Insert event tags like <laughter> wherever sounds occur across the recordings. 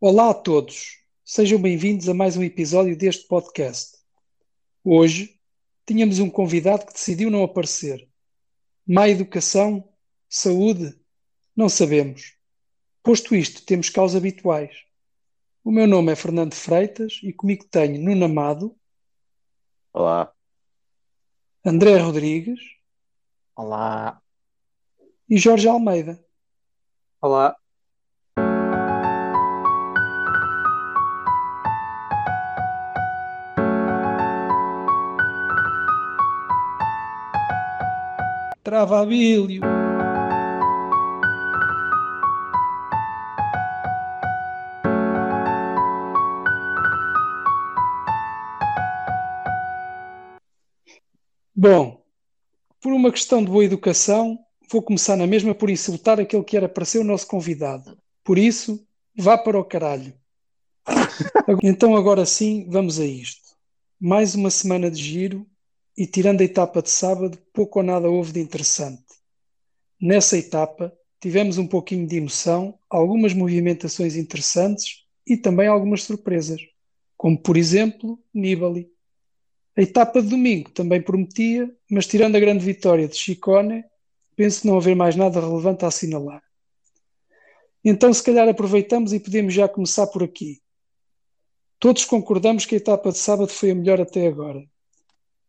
Olá a todos, sejam bem-vindos a mais um episódio deste podcast. Hoje tínhamos um convidado que decidiu não aparecer. Má educação? Saúde? Não sabemos. Posto isto, temos causas habituais. O meu nome é Fernando Freitas e comigo tenho Nuno Amado. Olá. André Rodrigues. Olá. E Jorge Almeida. Olá. Travabilho. Bom, por uma questão de boa educação, vou começar na mesma por insultar aquele que era para ser o nosso convidado. Por isso, vá para o caralho. <laughs> então, agora sim, vamos a isto. Mais uma semana de giro e, tirando a etapa de sábado, pouco ou nada houve de interessante. Nessa etapa, tivemos um pouquinho de emoção, algumas movimentações interessantes e também algumas surpresas, como por exemplo Nibali. A etapa de domingo também prometia, mas tirando a grande vitória de Chicone, penso não haver mais nada relevante a assinalar. Então, se calhar aproveitamos e podemos já começar por aqui. Todos concordamos que a etapa de sábado foi a melhor até agora.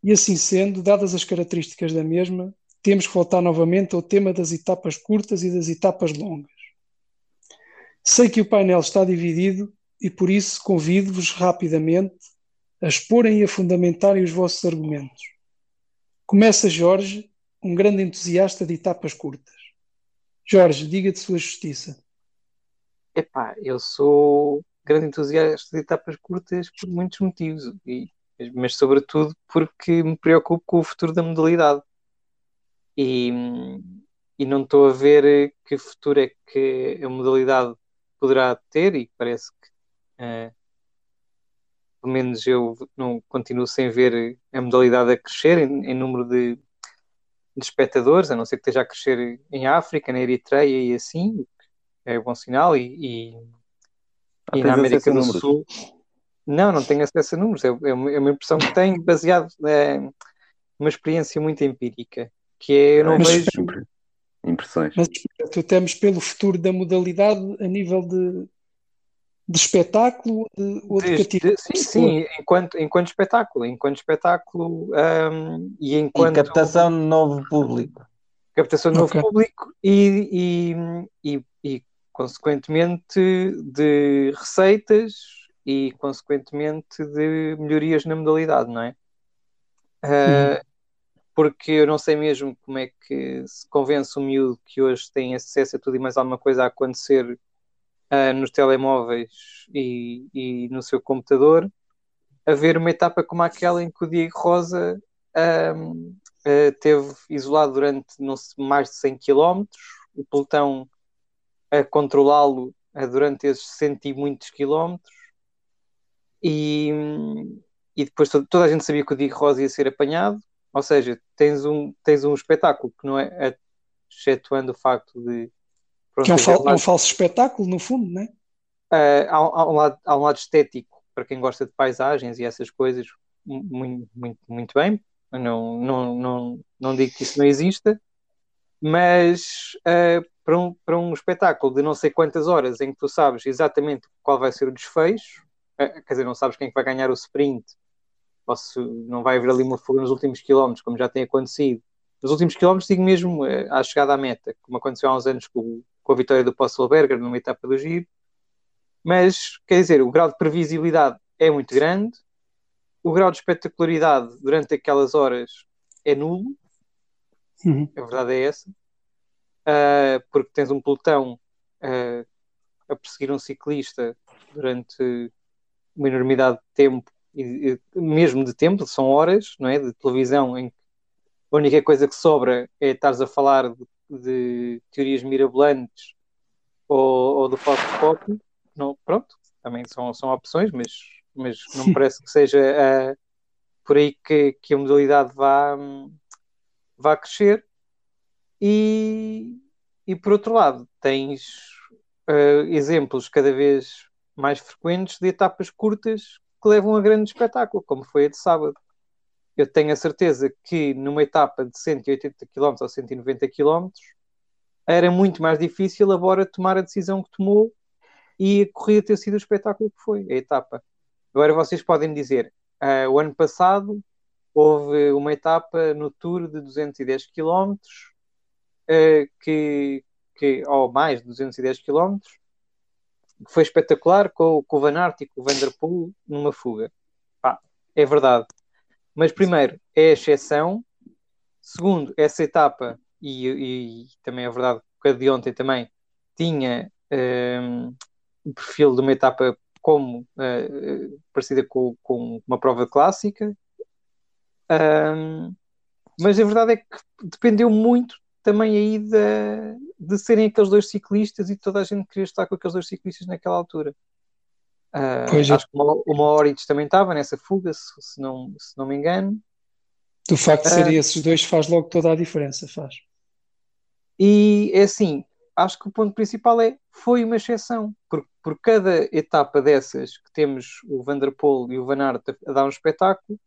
E assim sendo, dadas as características da mesma, temos que voltar novamente ao tema das etapas curtas e das etapas longas. Sei que o painel está dividido e por isso convido-vos rapidamente a exporem e a fundamentarem os vossos argumentos. Começa Jorge, um grande entusiasta de etapas curtas. Jorge, diga de sua justiça. Epá, eu sou grande entusiasta de etapas curtas por muitos motivos, e, mas sobretudo porque me preocupo com o futuro da modalidade. E, e não estou a ver que futuro é que a modalidade poderá ter, e parece que uh, pelo menos eu não continuo sem ver a modalidade a crescer em, em número de, de, espectadores, a não ser que esteja a crescer em África, na Eritreia e assim, é um bom sinal, e, e, e na América do Sul. Não, não tenho acesso a números, é, é, uma, é impressão que tenho baseado numa uma experiência muito empírica, que é eu não Mas vejo. sempre. Impressões. Mas tu temos pelo futuro da modalidade a nível de, de espetáculo de, ou de, de sim, sim, enquanto, enquanto espetáculo, enquanto espetáculo um, e enquanto e captação de novo público. Captação de novo okay. público e, e, e, e, consequentemente de receitas e consequentemente de melhorias na modalidade, não é? Uh, porque eu não sei mesmo como é que se convence o miúdo que hoje tem acesso a tudo e mais alguma coisa a acontecer uh, nos telemóveis e, e, no seu computador, a ver uma etapa como aquela em que o Diego Rosa uh, teve isolado durante não sei, mais de 100 km, o pelotão a controlá-lo durante esses cento e muitos quilómetros, e, e depois toda, toda a gente sabia que o Diego Rosa ia ser apanhado, ou seja, tens um, tens um espetáculo que não é, excetuando o facto de Pronto, que é um, fal um, falso espetáculo, no fundo, não é? Uh, há, há, um lado, há um lado estético para quem gosta de paisagens e essas coisas, muito, muito, muito bem. Não, não, não, não digo que isso não exista, mas uh, para, um, para um espetáculo de não sei quantas horas em que tu sabes exatamente qual vai ser o desfecho, quer dizer, não sabes quem é vai ganhar o sprint, ou se não vai haver ali uma fuga nos últimos quilómetros, como já tem acontecido. Nos últimos quilómetros, digo mesmo à chegada à meta, como aconteceu há uns anos com, com a vitória do Posselberger numa etapa do giro. Mas, quer dizer, o grau de previsibilidade é muito grande, o grau de espetacularidade durante aquelas horas é nulo, uhum. a verdade é essa, uh, porque tens um pelotão uh, a perseguir um ciclista durante uma enormidade de tempo, e, e, mesmo de tempo, são horas não é, de televisão em que a única coisa que sobra é estares a falar de de teorias mirabolantes ou, ou do Foxpop, não, pronto, também são, são opções, mas, mas não me <laughs> parece que seja uh, por aí que, que a modalidade vá, vá crescer. E, e por outro lado, tens uh, exemplos cada vez mais frequentes de etapas curtas que levam a grande espetáculo, como foi a de sábado. Eu tenho a certeza que numa etapa de 180 km ou 190 km era muito mais difícil a Bora tomar a decisão que tomou e a corrida ter sido o espetáculo que foi, a etapa. Agora vocês podem dizer, uh, o ano passado houve uma etapa no Tour de 210 km, uh, que, que, ou mais de 210 km, que foi espetacular com, com o Van Aert e com o Van Der Poel numa fuga. Pá, é verdade. Mas primeiro, é exceção. Segundo, essa etapa, e, e, também é verdade que a de ontem também tinha um, o perfil de uma etapa como uh, parecida com, com, uma prova clássica. Um, mas a verdade é que dependeu muito também aí de, de serem aqueles dois ciclistas e toda a gente queria estar com aqueles dois ciclistas naquela altura. Uh, pois acho é. que o Moritz também estava nessa fuga, se, se, não, se não me engano. Do facto de serem uh, esses dois faz logo toda a diferença, faz. E é assim, acho que o ponto principal é foi uma exceção, porque por cada etapa dessas que temos o Vanderpool e o Van Aert a, a dar um espetáculo,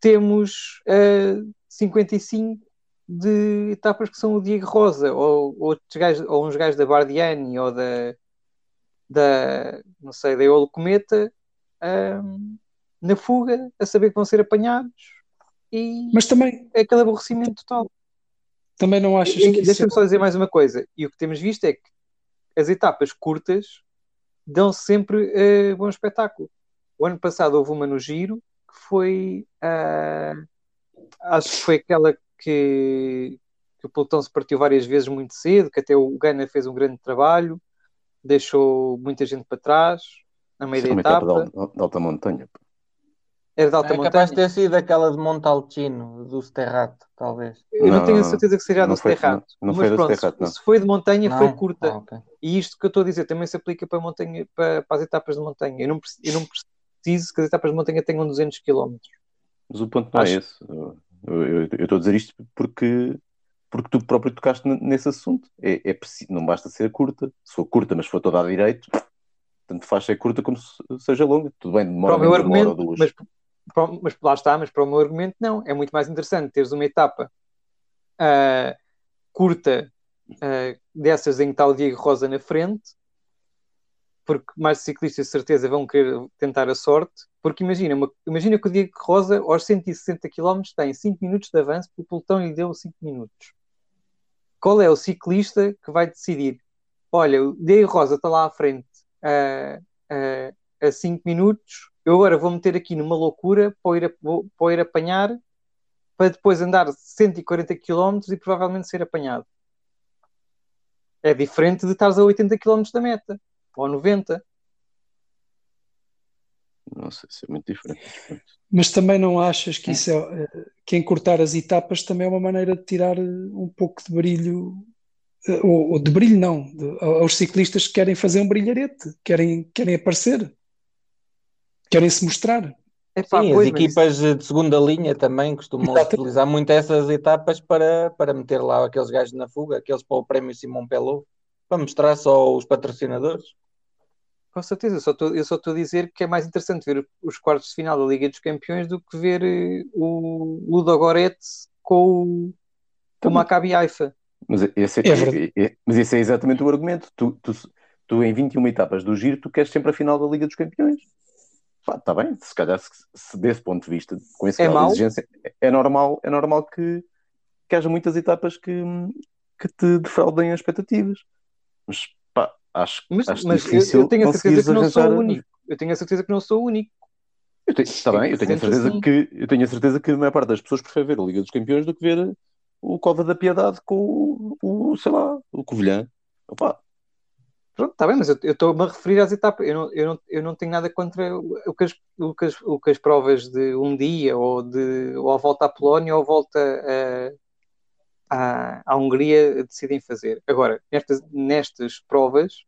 temos uh, 55 de etapas que são o Diego Rosa ou, ou, gajos, ou uns gajos da Bardiani ou da, da não sei, da Eolo Cometa um, na fuga a saber que vão ser apanhados e mas também é aquele aborrecimento total. Também não achas que deixa-me é... só dizer mais uma coisa e o que temos visto é que as etapas curtas dão sempre uh, bom espetáculo. O ano passado houve uma no Giro que foi uh, acho que foi aquela que, que o pelotão se partiu várias vezes muito cedo, que até o Gana fez um grande trabalho, deixou muita gente para trás, na meio da etapa. De, de alta montanha. Era de alta é montanha. capaz de ter sido aquela de Montalcino, do Sterrato, talvez. Eu não, não tenho a certeza que seja a do Sterrato. Não, não foi pronto, Sterrato, não. Se foi de montanha, não? foi curta. Ah, okay. E isto que eu estou a dizer também se aplica para, montanha, para, para as etapas de montanha. Eu não, eu não preciso que as etapas de montanha tenham 200 km. Mas o ponto não Acho... é esse. Eu estou a dizer isto porque, porque tu próprio tocaste nesse assunto. É, é preciso, não basta ser curta. Se for curta, mas for toda à direito, tanto faz ser curta como seja longa. Tudo bem, demora ou duas. Mas, para, mas lá está, mas para o meu argumento, não. É muito mais interessante teres uma etapa uh, curta uh, dessas em que está o Diego Rosa na frente porque mais ciclistas de certeza vão querer tentar a sorte, porque imagina, uma, imagina que o Diego Rosa aos 160 km tem 5 minutos de avanço, porque o pelotão lhe deu 5 minutos. Qual é o ciclista que vai decidir? Olha, o Diego Rosa está lá à frente a, a, a 5 minutos, eu agora vou meter aqui numa loucura para ir, para ir apanhar, para depois andar 140 km e provavelmente ser apanhado. É diferente de estares a 80 km da meta ou 90. Não sei se é muito diferente. Mas também não achas que isso é, eh, que encurtar as etapas também é uma maneira de tirar eh, um pouco de brilho, eh, ou, ou de brilho não, de, aos ciclistas que querem fazer um brilharete, querem, querem aparecer, querem se mostrar. Epá, Sim, pois, as equipas de segunda linha também costumam Exatamente. utilizar muito essas etapas para, para meter lá aqueles gajos na fuga, aqueles para o prémio Simão Pelot, para mostrar só os patrocinadores. Com certeza, eu só, estou, eu só estou a dizer que é mais interessante ver os quartos de final da Liga dos Campeões do que ver eh, o Goretz com o, com o Maccabi Haifa. Mas esse é, é, é, mas esse é exatamente o argumento. Tu, tu, tu, em 21 etapas do giro, tu queres sempre a final da Liga dos Campeões. Está bem, se calhar, se, se, desse ponto de vista, com esse é grau de exigência, é normal, é normal que, que haja muitas etapas que, que te defraudem as expectativas. Mas Acho, mas, acho mas difícil eu, eu tenho a certeza que não sou o único. Eu tenho a certeza que não sou o único. Está bem, eu tenho, a certeza assim. que, eu tenho a certeza que a maior parte das pessoas prefere ver a Liga dos Campeões do que ver o Cova da Piedade com o, o sei lá, o Covilhã. Opa. Pronto, está bem, mas eu estou-me a referir às etapas. Eu não, eu, não, eu não tenho nada contra o que, as, o, que as, o que as provas de um dia, ou, de, ou a volta à Polónia, ou a volta a, à, à Hungria decidem fazer. Agora, nestas, nestas provas,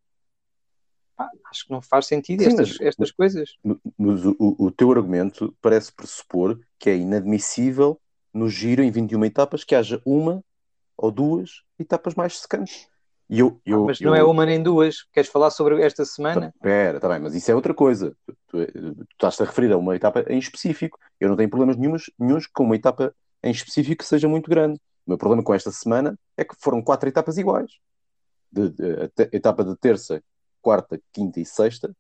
pá, acho que não faz sentido Sim, estas, mas, estas coisas. Mas o, o teu argumento parece pressupor que é inadmissível no giro em 21 etapas que haja uma ou duas etapas mais secantes. E eu, eu, ah, mas não é eu... é uma nem duas. Queres falar sobre esta semana? Espera, está bem, mas isso é outra coisa. Tu, tu, tu estás a referir a uma etapa em específico. Eu não tenho problemas nenhums, nenhums com uma etapa em específico que seja muito grande. O meu problema com esta semana é que foram quatro etapas iguais. De, de, a etapa de terça, quarta, quinta e sexta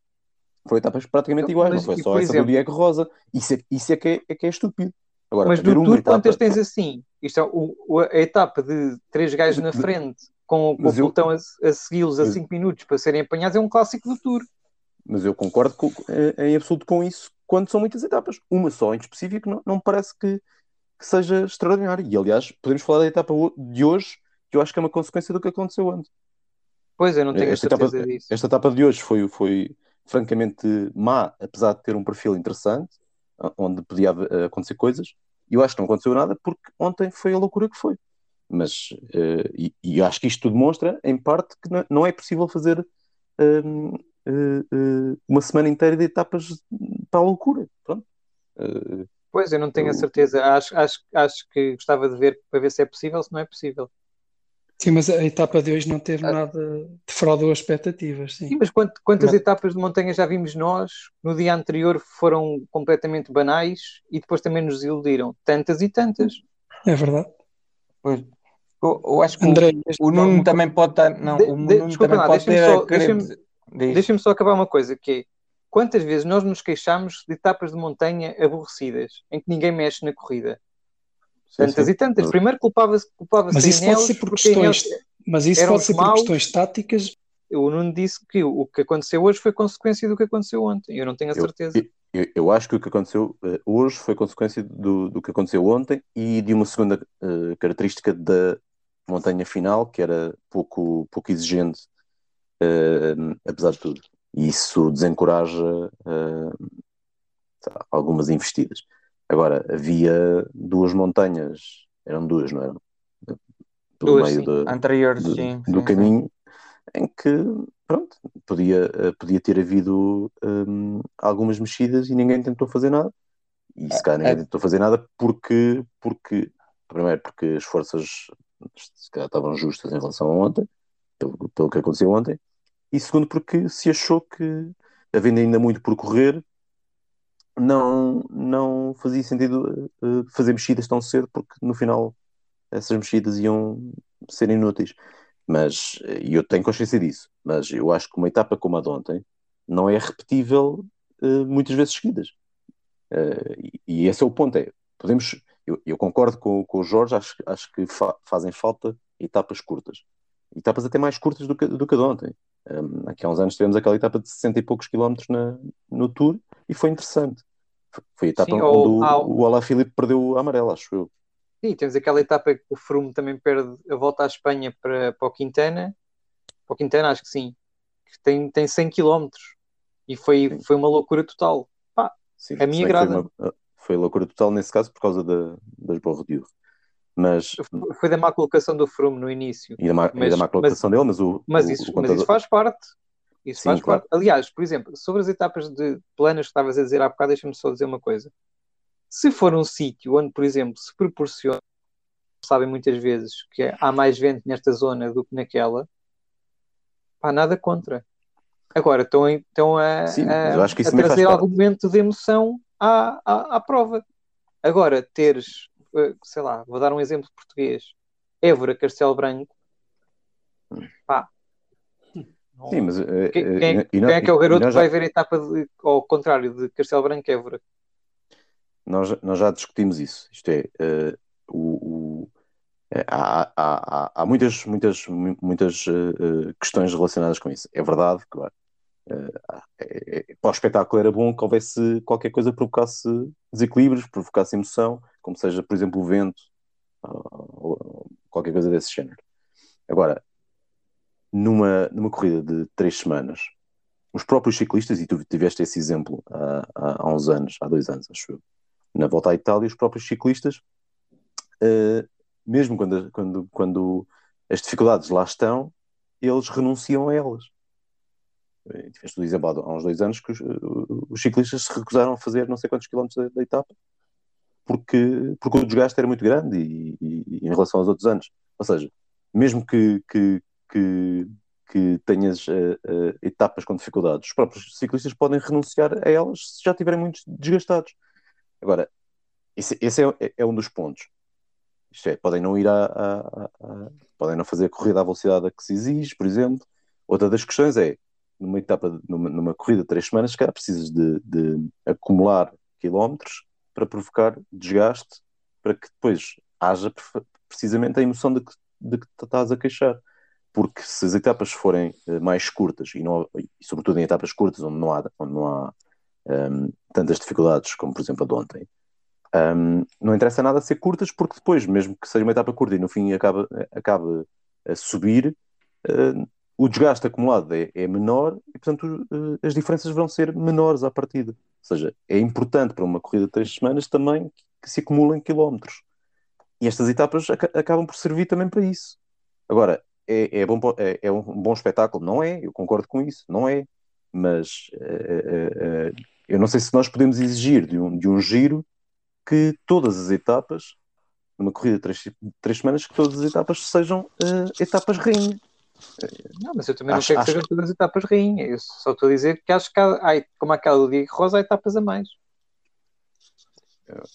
foram etapas praticamente iguais, mas, não foi só essa exemplo, do Diego Rosa. Isso é, isso é, que, é, é que é estúpido. Agora, mas do Tour, etapa... quantas tens assim? Isto é o, a etapa de três gajos na frente com, com o pelotão a, a segui-los a 5 minutos para serem apanhados é um clássico do Tour. Mas eu concordo com, em absoluto com isso quando são muitas etapas. Uma só em específico não, não parece que, que seja extraordinária. E aliás, podemos falar da etapa de hoje, que eu acho que é uma consequência do que aconteceu antes. Pois, eu não tenho esta certeza etapa, disso. Esta etapa de hoje foi, foi francamente má, apesar de ter um perfil interessante, onde podia acontecer coisas. E eu acho que não aconteceu nada porque ontem foi a loucura que foi. Mas, uh, e, e acho que isto demonstra, em parte, que não é possível fazer uh, uh, uma semana inteira de etapas para a loucura. Pronto. Pois, eu não tenho eu... a certeza. Acho, acho, acho que gostava de ver para ver se é possível, se não é possível. Sim, mas a etapa de hoje não teve ah. nada, defraudou as expectativas. Sim, sim mas quantas mas... etapas de montanha já vimos nós? No dia anterior foram completamente banais e depois também nos iludiram. Tantas e tantas. É verdade. Pois. Eu, eu acho que André, o, o Nuno também pode estar. Não, de, o Nuno também lá, pode ter. Só, deixa-me, deixa só acabar uma coisa: que é quantas vezes nós nos queixamos de etapas de montanha aborrecidas, em que ninguém mexe na corrida? Tantas sim. e tantas. Primeiro culpava-se culpava mas isso pode ser por questões, mas isso pode ser por questões táticas. O Nuno disse que o que aconteceu hoje foi consequência do que aconteceu ontem. Eu não tenho a certeza. Eu, eu, eu acho que o que aconteceu uh, hoje foi consequência do, do que aconteceu ontem e de uma segunda uh, característica da montanha final, que era pouco, pouco exigente, uh, apesar de tudo. E isso desencoraja algumas investidas. Agora, havia duas montanhas, eram duas, não eram? Pelo duas, meio de, Anteriores, de, sim, do sim, caminho, sim. em que, pronto, podia, eh, podia ter havido um, algumas mexidas e ninguém tentou fazer nada. E se calhar ninguém é. tentou fazer nada porque, porque, primeiro, porque as forças se calhar estavam justas em relação a ontem, pelo, pelo que aconteceu ontem, e segundo, porque se achou que, havendo ainda muito por correr, não, não fazia sentido uh, fazer mexidas tão cedo, porque no final essas mexidas iam ser inúteis. Mas, e eu tenho consciência disso, mas eu acho que uma etapa como a de ontem não é repetível uh, muitas vezes seguidas. E, esse é o ponto. É, podemos, eu, eu concordo com, com o Jorge, acho, acho que fa fazem falta etapas curtas. Etapas até mais curtas do que, do que a de ontem. Um, aqui há uns anos tivemos aquela etapa de 60 e poucos quilómetros na, no Tour e foi interessante. Foi a etapa Sim, onde o, ao... o Alaphilippe perdeu a amarela, acho eu. Sim, temos aquela etapa que o Froome também perde a volta à Espanha para, para o Quintana. Para o Quintana, acho que sim. Que tem, tem 100 km. E foi, foi uma loucura total. Pá, sim, a minha agrada. Foi, uma, foi loucura total nesse caso por causa da, das Bordeaux. Mas... Foi da má colocação do Froome no início. E da má, mas, e da má colocação mas, dele, mas o. Mas, isso, o contador... mas isso faz parte. Isso Sim, faz claro. parte. Aliás, por exemplo, sobre as etapas de planas que estavas a dizer há bocado, deixa-me só dizer uma coisa. Se for um sítio onde, por exemplo, se proporciona, sabem muitas vezes que há mais vento nesta zona do que naquela, pá, nada contra. Agora, estão, estão a, Sim, a, a trazer algum momento de emoção à, à, à prova. Agora, teres, sei lá, vou dar um exemplo português, Évora, Castelo Branco, pá, Sim, mas. Eh, quem, eh, quem, quem é que é o garoto que vai ver a etapa de, ao contrário de Castelo Branco Évora? Nós, nós já discutimos isso. Isto é, uh, o, o há, há, há, muitas, muitas, muitas uh, questões relacionadas com isso. É verdade que uh, é, é, para o espetáculo era bom que houvesse qualquer coisa que provocasse desequilíbrios, provocasse emoção, como seja, por exemplo, o vento, ou qualquer coisa desse género. Agora, numa, numa corrida de três semanas, os próprios ciclistas, e tu tiveste esse exemplo há, há, uns anos, há dois anos, acho eu, na volta à Itália, os próprios ciclistas, uh, mesmo quando, quando, quando as dificuldades lá estão, eles renunciam a elas. Eh, tiveste o exemplo há uns dois anos que os, os, ciclistas se recusaram a fazer não sei quantos quilómetros da, da etapa porque, porque o desgaste era muito grande e, e, e, em relação aos outros anos. Ou seja, mesmo que, que, que, que tenhas uh, uh, etapas com dificuldades, os próprios ciclistas podem renunciar a elas se já estiverem muito desgastados. Agora, esse, esse é, é, um dos pontos. Isto é, podem não ir a, a, a, a, podem não fazer a corrida à velocidade a que se exige, por exemplo. Outra das questões é, numa etapa, numa, numa corrida de três semanas, se calhar precisas de, de acumular quilómetros para provocar desgaste, para que depois haja precisamente a emoção de que, de que estás a queixar. Porque se as etapas forem uh, mais curtas, e, não, e, sobretudo em etapas curtas onde não há, onde não há um, tantas dificuldades como, por exemplo, a de ontem, um, não interessa nada ser curtas, porque depois, mesmo que seja uma etapa curta e no fim acabe, acabe a subir, uh, o desgaste acumulado é, é menor e, portanto, uh, as diferenças vão ser menores à partida. Ou seja, é importante para uma corrida de três semanas também que, se acumulem quilómetros. E estas etapas ac acabam por servir também para isso. Agora, é, é, bom, é, é, um bom espetáculo? Não é, eu concordo com isso, não é. Mas uh, uh, eu não sei se nós podemos exigir de um, de um giro que todas as etapas, numa corrida de três, três semanas, que todas as etapas sejam etapas rainha. Não, mas eu também acho, não quero que sejam todas as etapas rainha. Eu só estou a dizer que acho que há, como aquela do Diego Rosa, há etapas a mais.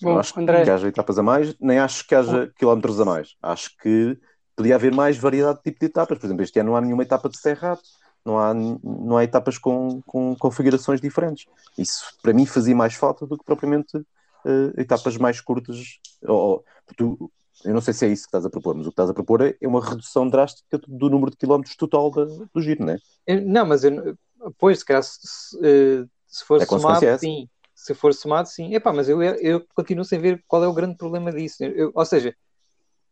Bom, acho André... que haja etapas a mais, nem acho que haja quilómetros a mais. Acho que podia haver mais variedade de tipo de etapas. Por exemplo, este ano não há nenhuma etapa de serrado, não há, não há etapas com, com configurações diferentes. Isso para mim fazia mais falta do que propriamente uh, etapas mais curtas. Ou, tu, eu não sei se é isso que estás a propor, mas o que estás a propor é, é uma redução drástica do número de quilómetros total da, do giro, não é? Não, mas eu, pois, se calhar se, se, se for é somado, é sim se for somado, sim. Epá, mas eu, eu continuo sem ver qual é o grande problema disso. Eu, ou seja,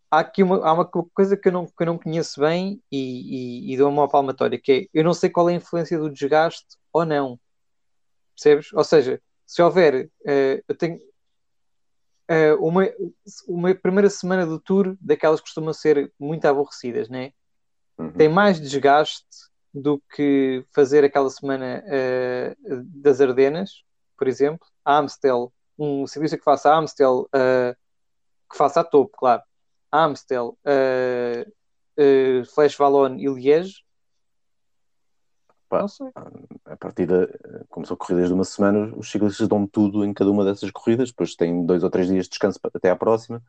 há aqui uma, há uma coisa que eu não, que eu não conheço bem e, e, e dou uma palmatória, que é, eu não sei qual é a influência do desgaste ou não. Percebes? Ou seja, se houver, uh, eu tenho uh, uma, uma primeira semana do tour, daquelas que costumam ser muito aborrecidas, né? Uhum. Tem mais desgaste do que fazer aquela semana uh, das Ardenas, por exemplo, a Amstel, um ciclista que faça a Amstel, uh, que faça a topo, claro, Amstel, Flash Valon e Liège, Pá, a partir da. Como são corridas de uma semana, os ciclistas dão tudo em cada uma dessas corridas, depois têm dois ou três dias de descanso até à próxima.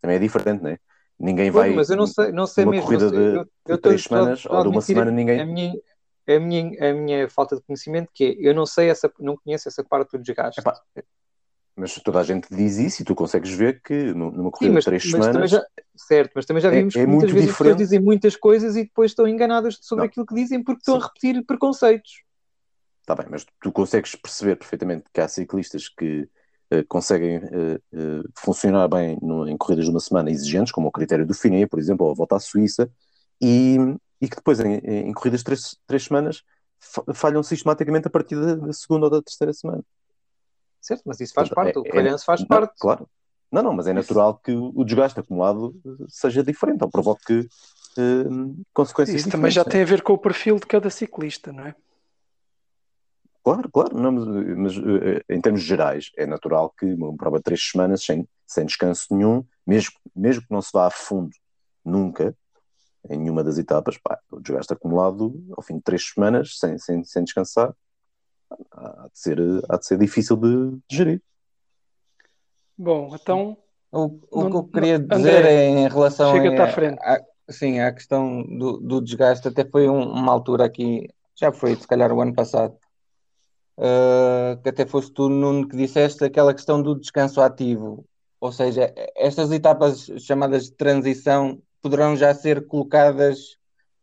Também é diferente, não é? Ninguém vai. Mas eu não sei, não sei uma mesmo. corrida de, eu, eu de três semanas ou de uma semana, ninguém. A minha, a minha, a minha falta de conhecimento, que é, eu não sei essa, não conheço essa parte do desgaste. Epá, mas toda a gente diz isso e tu consegues ver que numa corrida Sim, mas, de três semanas. Já, certo, mas também já é- vimos é, é que muitas vezes diferente. as pessoas dizem muitas coisas e depois estão enganadas sobre não. aquilo que dizem porque Sim. estão a repetir preconceitos. Está bem, mas tu consegues perceber perfeitamente que há ciclistas que uh, conseguem uh, uh, funcionar bem no, em corridas de uma semana exigentes, como o critério do Finet, por exemplo, ou a volta à Suíça, e, e que depois em, em corridas de três, três semanas falham sistematicamente a partir da, segunda ou da terceira semana. Certo, mas isso faz parte, é, o falhanço faz não, parte. Claro. Não, não, mas é natural que o desgaste acumulado seja diferente, ou provoque uh, consequências Isso também já tem a ver com o perfil de cada ciclista, não é? Claro, claro, não, mas, mas uh, em termos gerais, é natural que uma prova de três semanas sem, sem descanso nenhum, mesmo, mesmo que não se vá a fundo nunca, em nenhuma das etapas, pá, o desgaste acumulado ao fim de três semanas, sem, sem, sem descansar, há de, ser, há de ser difícil de, de gerir. Bom, então. O, o não, que eu queria dizer André, é em relação a, à frente. A, sim, à questão do, do desgaste, até foi um, uma altura aqui, já foi se calhar o ano passado, uh, que até foste tu, Nuno, que disseste aquela questão do descanso ativo. Ou seja, estas etapas chamadas de transição poderão já ser colocadas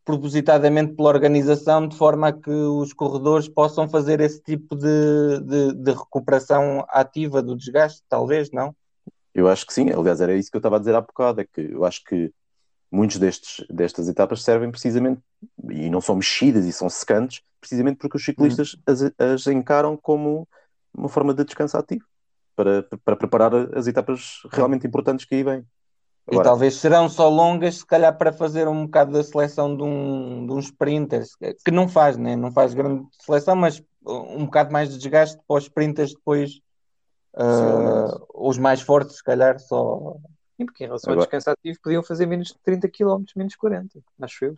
propositadamente pela organização de forma a que os corredores possam fazer esse tipo de, de, de, recuperação ativa do desgaste, talvez, não? Eu acho que sim, aliás era isso que eu estava a dizer há bocado, é que eu acho que muitos destes, destas etapas servem precisamente, e não são mexidas e são secantes, precisamente porque os ciclistas hum. as, as encaram como uma forma de descanso ativo, para, para preparar as etapas realmente importantes que aí vêm. Agora, e talvez serão só longas, se calhar, para fazer um bocado da seleção de, um, de uns sprinters, que não faz, né? não faz grande seleção, mas um bocado mais de desgaste para os sprinters depois, uh, os mais fortes, se calhar, só. Sim, porque em relação Agora... ao descanso ativo podiam fazer menos de 30 km, menos 40, acho eu.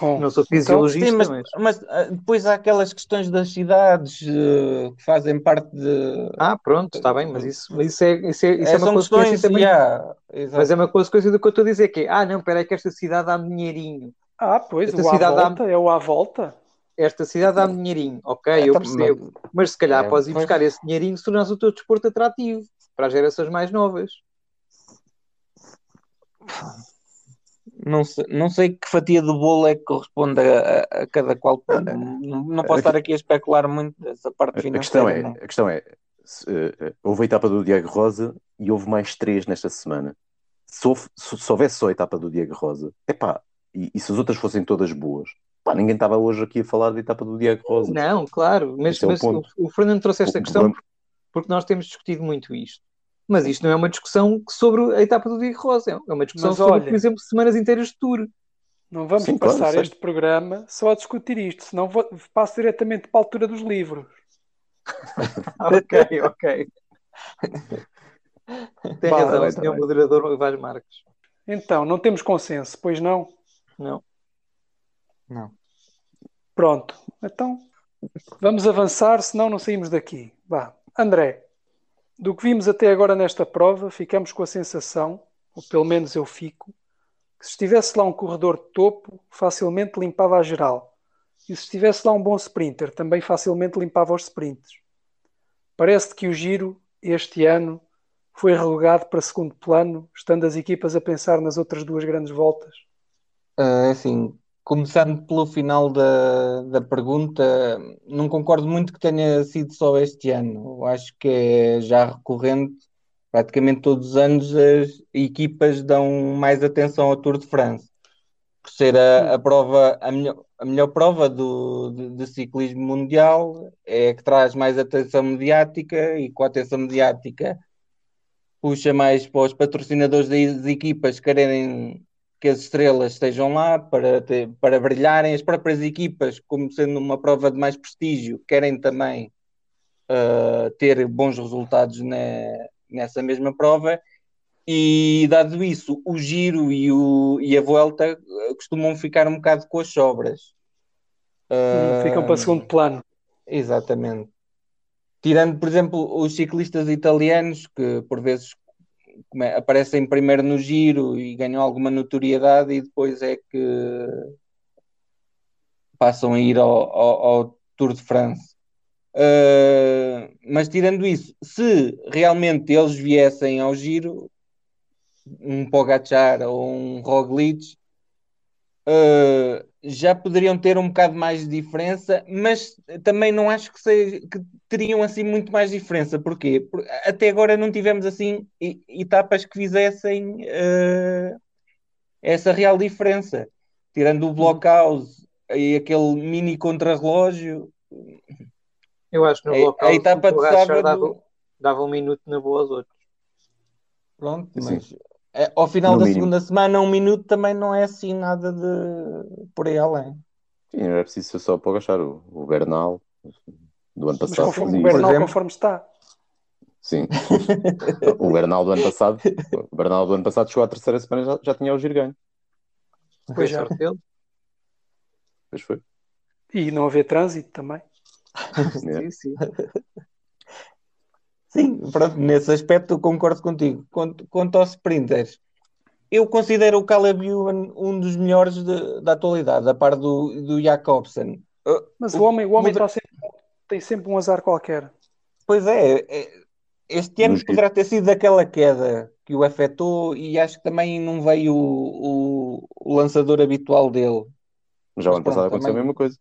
Bom, não sou fisiologista, então, sim, mas, mas, ah, depois há aquelas questões das cidades uh, que fazem parte de. Ah, pronto, está bem, mas isso, isso, é, isso, é, isso é, é uma consequência também. Yeah, mas é uma consequência do que eu estou a dizer, que é, ah, não, peraí, que esta cidade dá dinheirinho. Ah, pois, esta o cidade à volta dá... é o à volta. Esta cidade dá dinheirinho, ok, é, eu tá percebo. Mas, mas se calhar é, podes ir buscar esse dinheirinho se tornares o teu desporto atrativo para as gerações mais novas. <laughs> Não sei, não sei que fatia do bolo é que corresponde a, a, cada qual. Não, não posso estar aqui a especular muito dessa parte financeira. A questão é, a questão é se, uh, houve a etapa do Diego Rosa e houve mais três nesta semana. Se, houve, se, se houvesse só a etapa do Diego Rosa, epá, e, e se as outras fossem todas boas, pá, ninguém estava hoje aqui a falar da etapa do Diego Rosa. Não, claro, mas, é mas o, o, Fernando trouxe esta o questão problema... porque nós temos discutido muito isto. Mas isto não é uma discussão sobre a etapa do Diego Rosa, é uma discussão Mas, sobre, olha, por exemplo, semanas inteiras de tour. Não vamos Sim, passar claro, este programa só a discutir isto, senão vou, passo diretamente para a altura dos livros. <laughs> ok, ok. Tem razão, senhor moderador Vaz Marques. Então, não temos consenso, pois não? Não. Não. Pronto, então vamos avançar, senão não saímos daqui. Vá, André, do que vimos até agora nesta prova, ficamos com a sensação, ou pelo menos eu fico, que se estivesse lá um corredor de topo, facilmente limpava a geral. E se estivesse lá um bom sprinter, também facilmente limpava os sprints. Parece que o giro, este ano, foi relegado para segundo plano, estando as equipas a pensar nas outras duas grandes voltas? Uh, assim, Começando pelo final da, da pergunta, não concordo muito que tenha sido só este ano. Eu acho que é já recorrente, praticamente todos os anos as equipas dão mais atenção ao Tour de France. Por ser a, a prova, a melhor, a melhor prova do, de, de, ciclismo mundial, é que traz mais atenção mediática e com a atenção mediática puxa mais para os patrocinadores das equipas quererem que as estrelas estejam lá para, ter, para brilharem. As próprias equipas, como sendo uma prova de mais prestígio, querem também uh, ter bons resultados ne, nessa mesma prova. E dado isso, o giro e, o, e a volta ah, costumam ficar um bocado com as sobras. Uh, Ficam para segundo plano. Exatamente. Tirando, por exemplo, os ciclistas italianos, que por vezes aparecem primeiro no giro e ganham alguma notoriedade e depois é que passam a ir ao, ao, ao Tour de France. Uh, mas tirando isso, se realmente eles viessem ao giro, um Pogacar ou um Roglic, uh, já poderiam ter um bocado mais de diferença, mas também não acho que, seja, que teriam assim muito mais diferença. Porquê? Porque até agora não tivemos assim etapas que fizessem uh, essa real diferença. Tirando o uhum. blockhouse e aquele mini contrarrelógio. Eu acho que no blockhouse a etapa de sábado dava, dava, um minuto na boa aos outros. Pronto, mas é, ao final no da mínimo. segunda semana, um minuto também não é assim nada de por aí além. Sim, não é preciso ser só para gastar o, o Bernal do ano passado. Mas conforme, o Bernal exemplo, conforme está. Sim. o Bernal do ano passado, o Bernal do ano passado chegou à terceira semana já, já tinha o giro ganho. Pois já. Dele. Pois foi. E não haver trânsito também. <laughs> sim, sim. Sim, pronto, nesse aspecto concordo contigo. Quanto, quanto aos sprinters, eu considero o Caleb Ewan um dos melhores de, da atualidade, a par do, do Jacobsen. Mas o, o homem, o homem sempre, tem sempre um azar qualquer. Pois é, é este ano poderá ter sido daquela queda que o afetou e acho que também não veio o, o, o lançador habitual dele. Já o ano passado aconteceu também... a mesma coisa.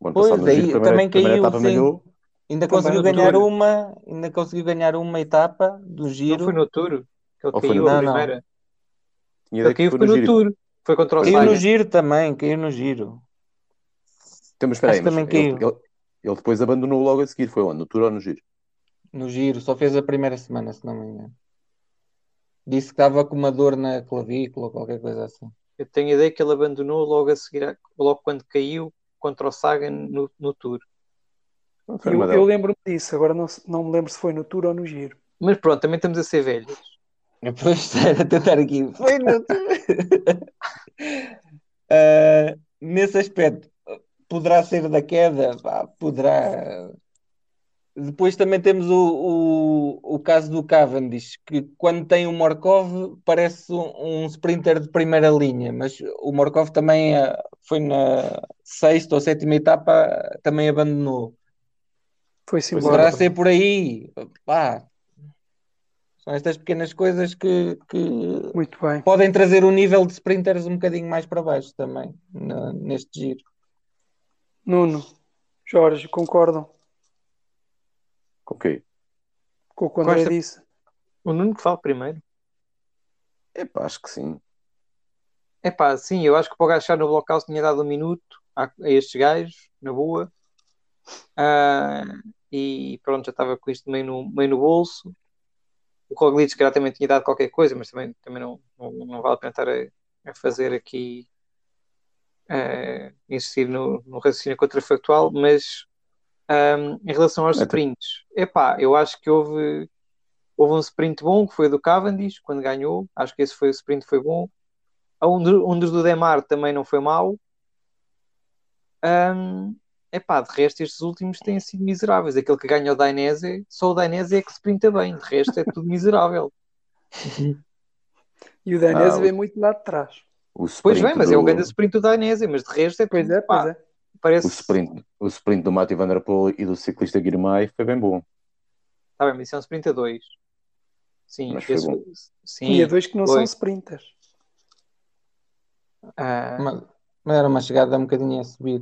O ano pois, passado, aí, giro, também caiu, Ainda conseguiu ganhar uma, ainda conseguiu ganhar uma etapa do giro. Não foi no Tour, que ele caiu a primeira. Não. Ele caiu foi no, no Tour. Foi contra o Caiu no giro também, caiu no giro. Então, mas espera aí, mas ele, ele, ele, depois abandonou logo a seguir, foi onde? No Tour ou no giro? No giro, só fez a primeira semana, se não me engano. Disse que estava com uma dor na clavícula ou qualquer coisa assim. Eu tenho a ideia que ele abandonou logo a seguir, logo quando caiu contra o Sagan no, no Tour. Eu, eu lembro-me disso, agora não, não me lembro se foi no Tour ou no Giro. Mas pronto, também estamos a ser velhos. Depois era tentar aqui. Foi no Tour. Uh, <laughs> nesse aspecto, poderá ser da queda, pá, poderá. Depois também temos o, o, o caso do Cavendish, que quando tem o Morkov parece um, um sprinter de primeira linha, mas o Morkov também uh, foi na sexta ou sétima etapa, também abandonou. Foi-se embora. Poderá ser por aí. Pá, são estas pequenas coisas que, que podem trazer o nível de sprinters um bocadinho mais para baixo também, no, neste giro. Nuno, Jorge, concordam? Com o quê? Com o que o André disse. O Nuno que fala primeiro. Epá, acho que sim. Epá, sim, eu acho que para o gajo no blockhouse tinha dado um minuto a, a estes gajos, na boa. Uh, e pronto, já estava com isto meio no, meio no bolso. O Roglic, que também tinha dado qualquer coisa, mas também, também não, não, não vale a pena estar a, a fazer aqui, uh, insistir no, no raciocínio contrafactual, mas um, em relação aos sprints, epá, eu acho que houve, houve um sprint bom, que foi do Cavendish, quando ganhou, acho que esse foi o sprint foi bom. Um, um dos do Demar também não foi mau. Um, Epá, de resto estes últimos têm sido miseráveis. Aquele que ganha o Dainese, só o Dainese é que sprinta bem, de resto é tudo miserável. <laughs> e o Dainese ah, vem muito lá de trás. Pois bem, mas do... é um grande sprint do Dainese, mas de resto é pois tudo, é, pois pá, é. Parece... O, sprint, o sprint do Mati Van Der Poel e do ciclista Guirmay foi bem bom. Está bem, mas isso é um sprint a dois. Sim, mas esse, sim, e a dois que não foi. são sprinters. Ah... Mas, mas era uma chegada um bocadinho a subir.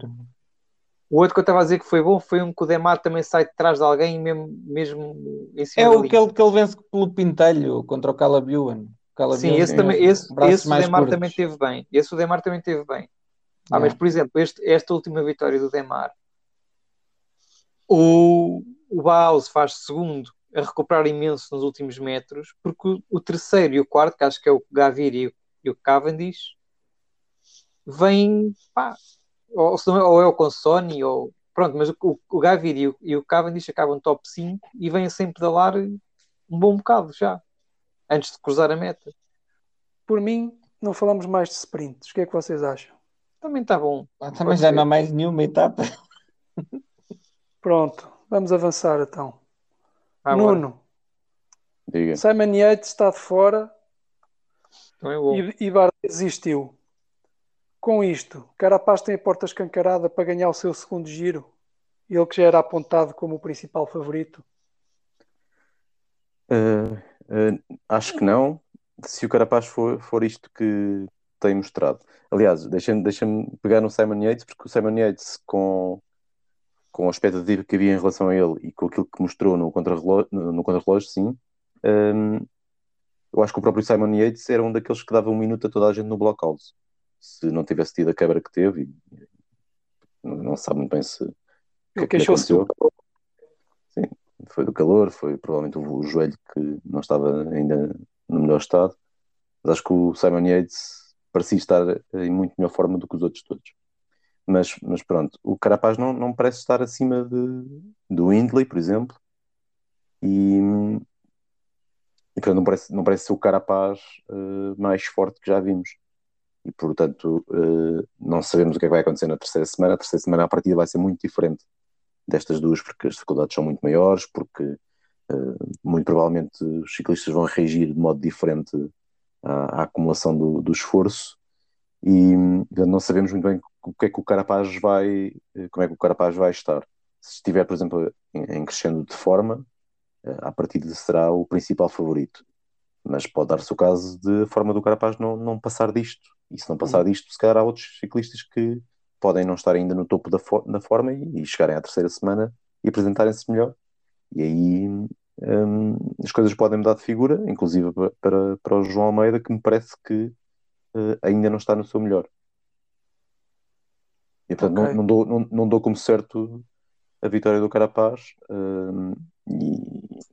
O outro que eu estava a dizer que foi bom foi um que o Demar também sai de trás de alguém mesmo, mesmo em cima É o que ele, que ele vence pelo Pintelho contra o Calabian. Sim, esse, também, esse, esse o Demar curtos. também teve bem. Esse o Demar também teve bem. Ah, mas por exemplo, este, esta última vitória do Demar, o, o Baus faz segundo a recuperar imenso nos últimos metros, porque o, o terceiro e o quarto, que acho que é o Gavir e o, e o Cavendish, vêm pá, ou, ou é o Consoni, ou pronto, mas o, o Gavir e o, e o Cavendish acabam top 5 e vêm sem pedalar um bom bocado já, antes de cruzar a meta. Por mim, não falamos mais de sprints. O que é que vocês acham? Também está bom. Ah, também já não há mais nenhuma etapa. Pronto, vamos avançar então. Ah, Nuno. Diga. Simon Yates está de fora é e, e Bardet desistiu. Com isto, Carapaz tem a porta escancarada para ganhar o seu segundo giro, ele que já era apontado como o principal favorito. Uh, uh, acho que não, se o Carapaz for, for isto que tem mostrado. Aliás, deixa-me deixa pegar no Simon Yates, porque o Simon Yates, com, com a expectativa que havia em relação a ele e com aquilo que mostrou no contrarrelógio, no, no contra sim, um, eu acho que o próprio Simon Yates era um daqueles que dava um minuto a toda a gente no blockhouse se não tivesse tido a quebra que teve, não, não sabe muito bem se. O que, é que aconteceu. Sim, foi do calor, foi provavelmente o, o, joelho que não estava ainda no melhor estado. Mas acho que o Simon Yates parecia estar em muito melhor forma do que os outros todos. Mas, mas pronto, o Carapaz não, não parece estar acima de, do Hindley, por exemplo, e, e portanto não parece, não parece ser o Carapaz uh, mais forte que já vimos e portanto uh, não sabemos o que é que vai acontecer na terceira semana. A terceira semana a partida vai ser muito diferente destas duas porque as dificuldades são muito maiores, porque uh, muito provavelmente os ciclistas vão reagir de modo diferente à, à acumulação do, do, esforço e não sabemos muito bem o que é que o Carapaz vai, como é que o Carapaz vai estar. Se estiver, por exemplo, em, crescendo de forma, a partida será o principal favorito mas pode dar-se o caso de a forma do Carapaz não, não passar disto e se não passar uhum. disto, se calhar há outros ciclistas que podem não estar ainda no topo da, for da forma e, e, chegarem à terceira semana e apresentarem-se melhor. E aí um, as coisas podem mudar de figura, inclusive para, para o João Almeida, que me parece que uh, ainda não está no seu melhor. E portanto okay. não, não, dou, não, não dou como certo a vitória do Carapaz um, e,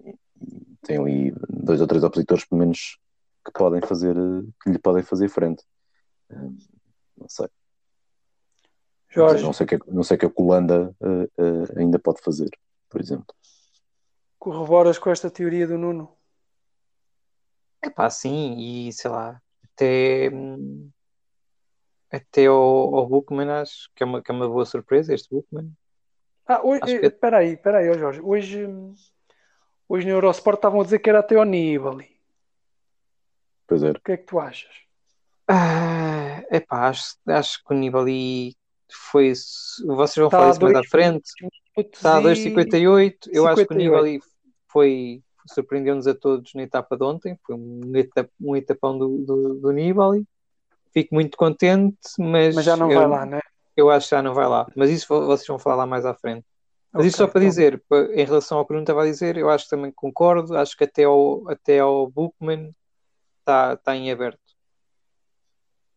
e tem ali dois ou três opositores, pelo menos, que podem fazer, que lhe podem fazer frente. Não sei. Jorge. Não sei o que, é não sei que a Colanda uh, uh, ainda pode fazer, por exemplo. Corroboras com esta teoria do Nuno? É pá, sim, e sei lá, até, até ao, ao Bookman, acho que é, uma, que é uma boa surpresa este Bookman. Ah, hoje, que... espera aí, espera aí, Jorge. Hoje, hoje no Eurosport estavam a dizer que era até ao Nibali. Pois é. O que é que tu achas? Ah, epá, acho, acho que o Nibali foi. Vocês vão tá falar isso mais à frente. Está a 2,58. Eu acho que o Nibali foi. Surpreendeu-nos a todos na etapa de ontem. Foi um, etap, um etapão do, do, do Nibali. Fico muito contente, mas. Mas já não eu, vai lá, né? Eu acho que já não vai lá. Mas isso vocês vão falar lá mais à frente. Mas okay, isso só para então. dizer, em relação ao que o Nuno estava a dizer, eu acho que também concordo. Acho que até ao, até ao Bookman está, está em aberto.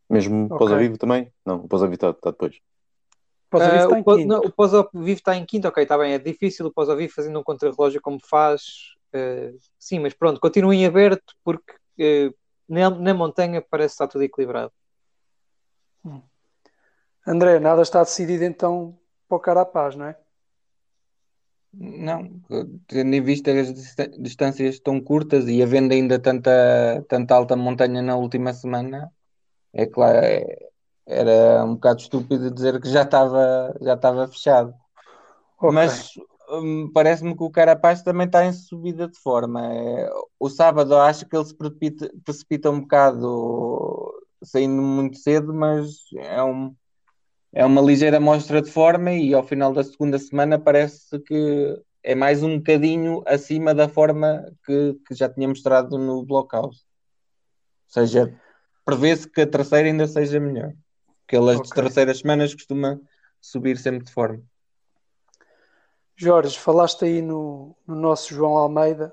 Mesmo okay. pós-avivo também? Não, o pós-avivo está, está depois. Pós-avivo uh, está em quinto. o pós-avivo está em quinto, ok, está bem. É difícil o pós-avivo fazendo um contrarrelógio como faz. Uh, sim, mas pronto, continua em aberto porque uh, na, na montanha parece estar tudo equilibrado. Hum. André, nada está decidido então para o Carapaz, não é? Não, tendo em vista as distâncias tão curtas e havendo ainda tanta, tanta alta montanha na última semana, é claro, é, era um bocado estúpido dizer que já estava já estava fechado. Okay. Mas hum, parece-me que o Carapaz também está em subida de forma. É, o sábado acho que ele se precipita, precipita um bocado saindo muito cedo, mas é um é uma ligeira mostra de forma e ao final da segunda semana parece que é mais um bocadinho acima da forma que, que já tinha mostrado no Blockhouse. Ou seja, prevê-se que a terceira ainda seja melhor. Que ele as okay. terceiras semanas costuma subir sempre de forma. Jorge, falaste aí no, no nosso João Almeida.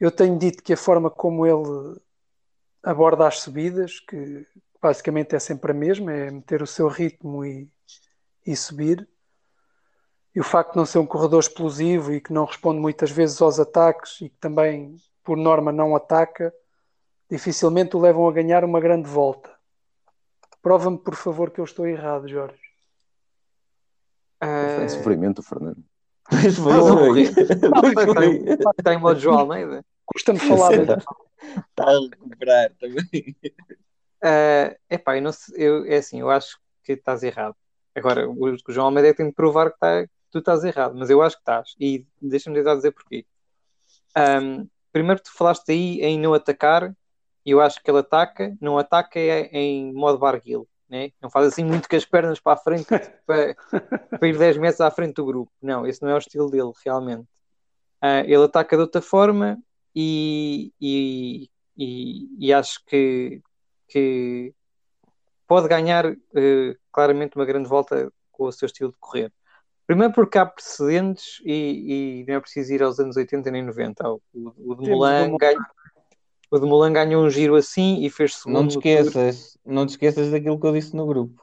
Eu tenho dito que a forma como ele aborda as subidas, que basicamente é sempre a mesma, é meter o seu ritmo e, e subir. E o facto de não ser um corredor explosivo e que não responde muitas vezes aos ataques e que também, por norma, não ataca, dificilmente o levam a ganhar uma grande volta. Prova-me, por favor, que eu estou errado, Jorge. Em sofrimento, Fernando. Pois foi. Está em modo João Almeida. Custa-me falar. Está a recuperar também. Uh, epá, eu não sei, eu, é assim, eu acho que estás errado. Agora, o, o João Almeida é tem de provar que, tá, que, tu estás errado, mas eu acho que estás. E deixa-me tentar dizer porquê. Um, primeiro, tu falaste aí em não atacar, e eu acho que ele ataca, não ataca é em modo barguil, né? não faz assim muito com as pernas para a frente <laughs> para, para, ir 10 metros à frente do grupo. Não, esse não é o estilo dele, realmente. Uh, ele ataca de outra forma e, e, e, e acho que que pode ganhar uh, claramente uma grande volta com o seu estilo de correr. Primeiro porque há precedentes e, e não é preciso ir aos anos 80 nem 90. O, o de Mulan ganha, o de Mulan ganhou um giro assim e fez segundo. Não te esqueças, não te esqueças daquilo que eu disse no grupo.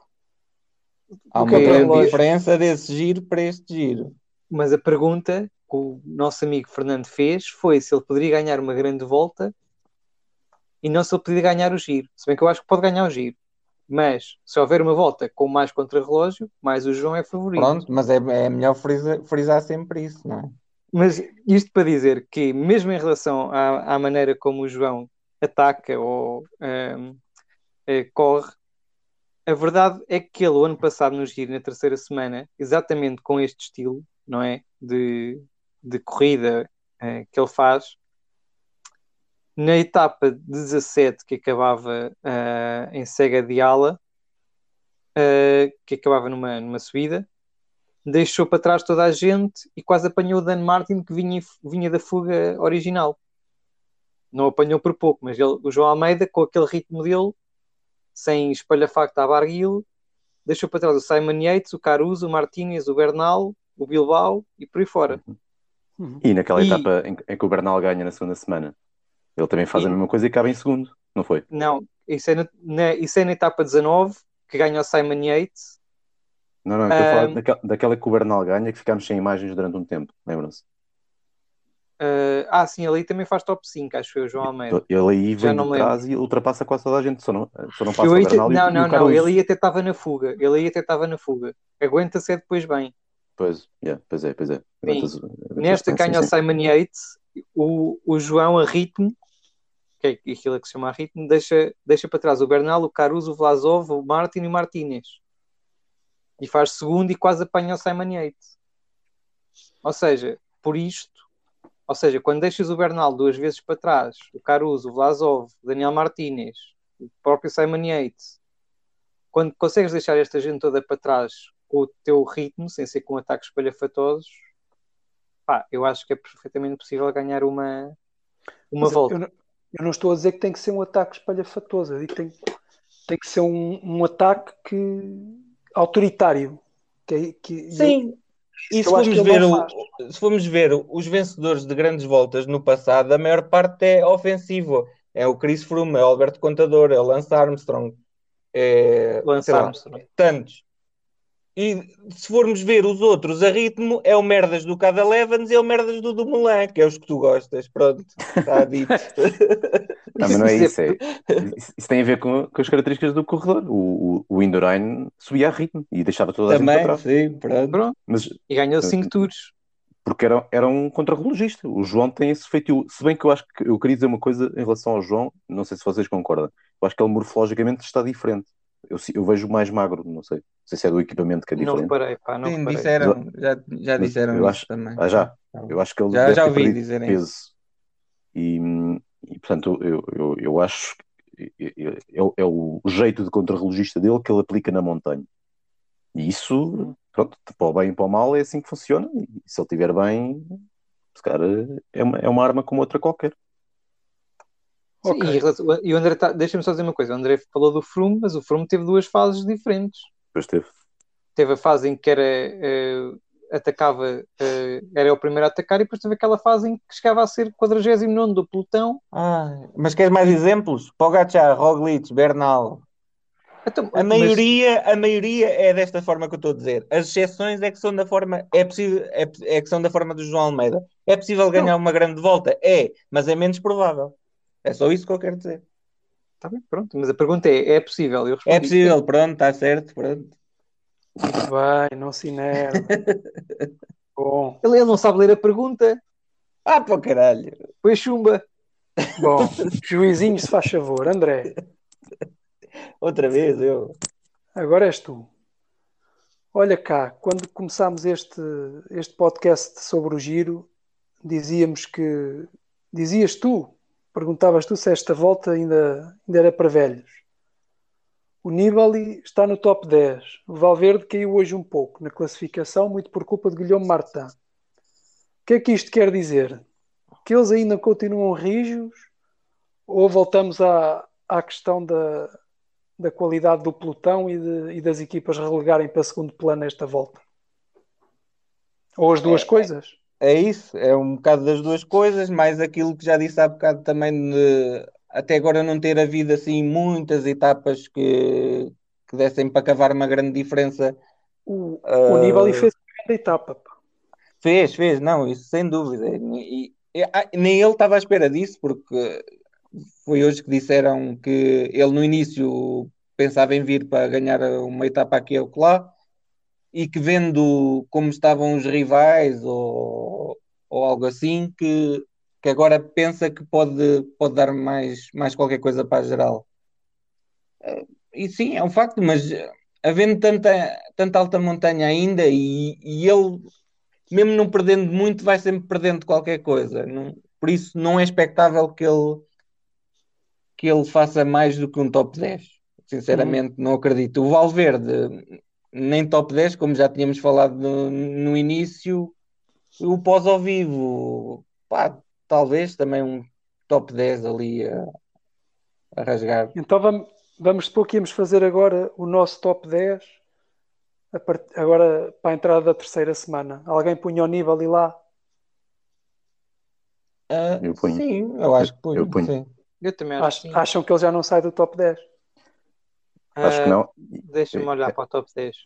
Há uma grande diferença desse giro para este giro. Mas a pergunta que o nosso amigo Fernando fez foi se ele poderia ganhar uma grande volta e não se ele podia ganhar o giro. Se bem que eu acho que pode ganhar o giro. Mas se houver uma volta com mais contra-relógio, mais o João é favorito. Pronto, mas é, é melhor frisar, frisar sempre isso, não é? Mas isto para dizer que, mesmo em relação à, à maneira como o João ataca ou um, é, corre, a verdade é que ele, o ano passado, no giro, na terceira semana, exatamente com este estilo, não é? De, de corrida é, que ele faz, na etapa 17, que acabava uh, em Cega de Ala, que acabava numa, numa subida, deixou para trás toda a gente e quase apanhou o Dan Martin, que vinha, vinha da fuga original. Não apanhou por pouco, mas ele, o João Almeida, com aquele ritmo dele, sem espalhafacto à barguil, deixou para trás o Simon Yates, o Caruso, o Martínez, o Bernal, o Bilbao e por aí fora. Uhum. E naquela e... etapa em, em, que o Bernal ganha na segunda semana? Ele também faz e... a mesma coisa e acaba em segundo, não foi? Não, isso é na, na, isso é na etapa 19, que ganha o Simon Yates. Não, não, eu estou um... a falar daquela, daquela que o Bernal ganha, que ficámos sem imagens durante um tempo, lembram-se? Uh, ah, sim, ele aí também faz top 5, acho que foi o João Almeida. Ele aí vem de trás e ultrapassa quase toda a gente, só não, só não passa o Bernal te... Não, e, não, e não, ele aí até estava na fuga, ele aí até estava na fuga. Aguenta-se é depois bem. Pois, yeah, pois é, pois é. Nesta ganha o Simon Yates, o, o João a ritmo que é aquilo que se chama ritmo, deixa, deixa para trás o Bernal, o Caruso, o Vlasov, o Martin e o Martinez. E faz segundo e quase apanha o Simon Yates. Ou seja, por isto, ou seja, quando deixas o Bernal duas vezes para trás, o Caruso, o Vlasov, o Daniel Martinez, o próprio Simon Yates, quando consegues deixar esta gente toda para trás com o teu ritmo, sem ser com ataques espalhafatosos, pá, eu acho que é perfeitamente possível ganhar uma, uma volta. Eu não, eu não, estou a dizer que tem que ser um ataque espalhafatoso, eu digo que tem, tem que ser um, um ataque que, autoritário. Que, que Sim, eu, e se formos, ver o, se formos ver os vencedores de grandes voltas no passado, a maior parte é ofensivo. É o Chris Froome, é o Alberto Contador, é o Lance Armstrong, é, Lance Armstrong. tantos. E se formos ver os outros a ritmo, é o merdas do Cada Levens e é o merdas do Dumoulin, que é os que tu gostas. Pronto, está <laughs> dito. não, mas não é isso. É, isso tem a ver com, com as características do corredor. O, o, o Indurain subia a ritmo e deixava toda a Também, gente para trás. sim, pronto. pronto. Mas, e ganhou 5 tours. Porque era, era um contrarrelogista. O João tem esse feito. Se bem que eu acho que eu queria dizer uma coisa em relação ao João, não sei se vocês concordam. Eu acho que ele morfologicamente está diferente. Eu, eu vejo mais magro, não sei. Não sei se é do equipamento que é diferente. Não reparei, pá, não Sim, reparei. disseram, já, já disseram eu acho, também. Ah, já. Eu acho que ele já, já ouvi dizerem peso. E, e portanto, eu, eu, eu acho que é, é o jeito de contrarrelogista dele que ele aplica na montanha. E isso, pronto, para o bem e para o mal é assim que funciona. E se ele estiver bem, se cara é uma, é uma arma como outra qualquer. Sim, okay. e, e, o André, tá, deixa-me só dizer uma coisa: o André falou do Froome, mas o Froome teve duas fases diferentes. Pois teve. Teve a fase em que era, uh, atacava, uh, era o primeiro a atacar, e depois teve aquela fase em que chegava a ser 49 do pelotão. Ah, mas queres mais exemplos? Pogacar, Roglic, Bernal. Então, a, maioria, mas... a maioria é desta forma que eu estou a dizer. As exceções é que são da forma, é, possível, é, é que são da forma do João Almeida. É possível ganhar uma grande volta? É, mas é menos provável. É só isso que eu quero dizer. Está bem, pronto. Mas a pergunta é: é possível? Eu é possível, pronto, está certo, pronto. Muito bem, não se inerva. <laughs> Bom. Ele, ele não sabe ler a pergunta. Ah, para caralho. Foi chumba. Bom, juizinho, se faz favor. André. Outra vez, eu. Agora és tu. Olha cá, quando começámos este, este podcast sobre o giro, dizíamos que. Dizias tu Perguntavas tu se esta volta ainda, ainda era para velhos. O Nibali está no top 10. O Valverde caiu hoje um pouco na classificação, muito por culpa de Guilherme Martin. O que é que isto quer dizer? Que eles ainda continuam rijos? Ou voltamos à, à questão da, da qualidade do pelotão e, de, e das equipas relegarem para segundo plano esta volta? Ou as duas é, coisas? É isso, é um bocado das duas coisas, mais aquilo que já disse há bocado também de até agora não ter havido assim muitas etapas que, que dessem para cavar uma grande diferença. O, uh, o Nibali fez uma grande etapa. Fez, fez, não, isso sem dúvida. E, e, ah, nem ele estava à espera disso, porque foi hoje que disseram que ele no início pensava em vir para ganhar uma etapa aqui ou lá, e que vendo como estavam os rivais ou, ou algo assim, que, que agora pensa que pode, pode dar mais, mais qualquer coisa para a geral. Eh, e sim, é um facto, mas havendo tanta, tanta alta montanha ainda e, e ele, mesmo não perdendo muito, vai sempre perdendo qualquer coisa. Não, por isso não é expectável que ele, que ele faça mais do que um top 10. Sinceramente, uhum. não acredito. O Valverde nem top 10, como já tínhamos falado no, no início, o pós ao vivo, pá, talvez também um top 10 ali a, a rasgar. Então vamos, vamos supor que íamos fazer agora o nosso top 10 part... agora para a entrada da terceira semana. Alguém punha o nível ali lá? Uh, eu ponho. Sim, eu acho que punho. Eu, ponho. Sim. eu também acho Ach, Acham que ele já não sai do top 10? Acho que não. Deixa-me olhar para o top 10.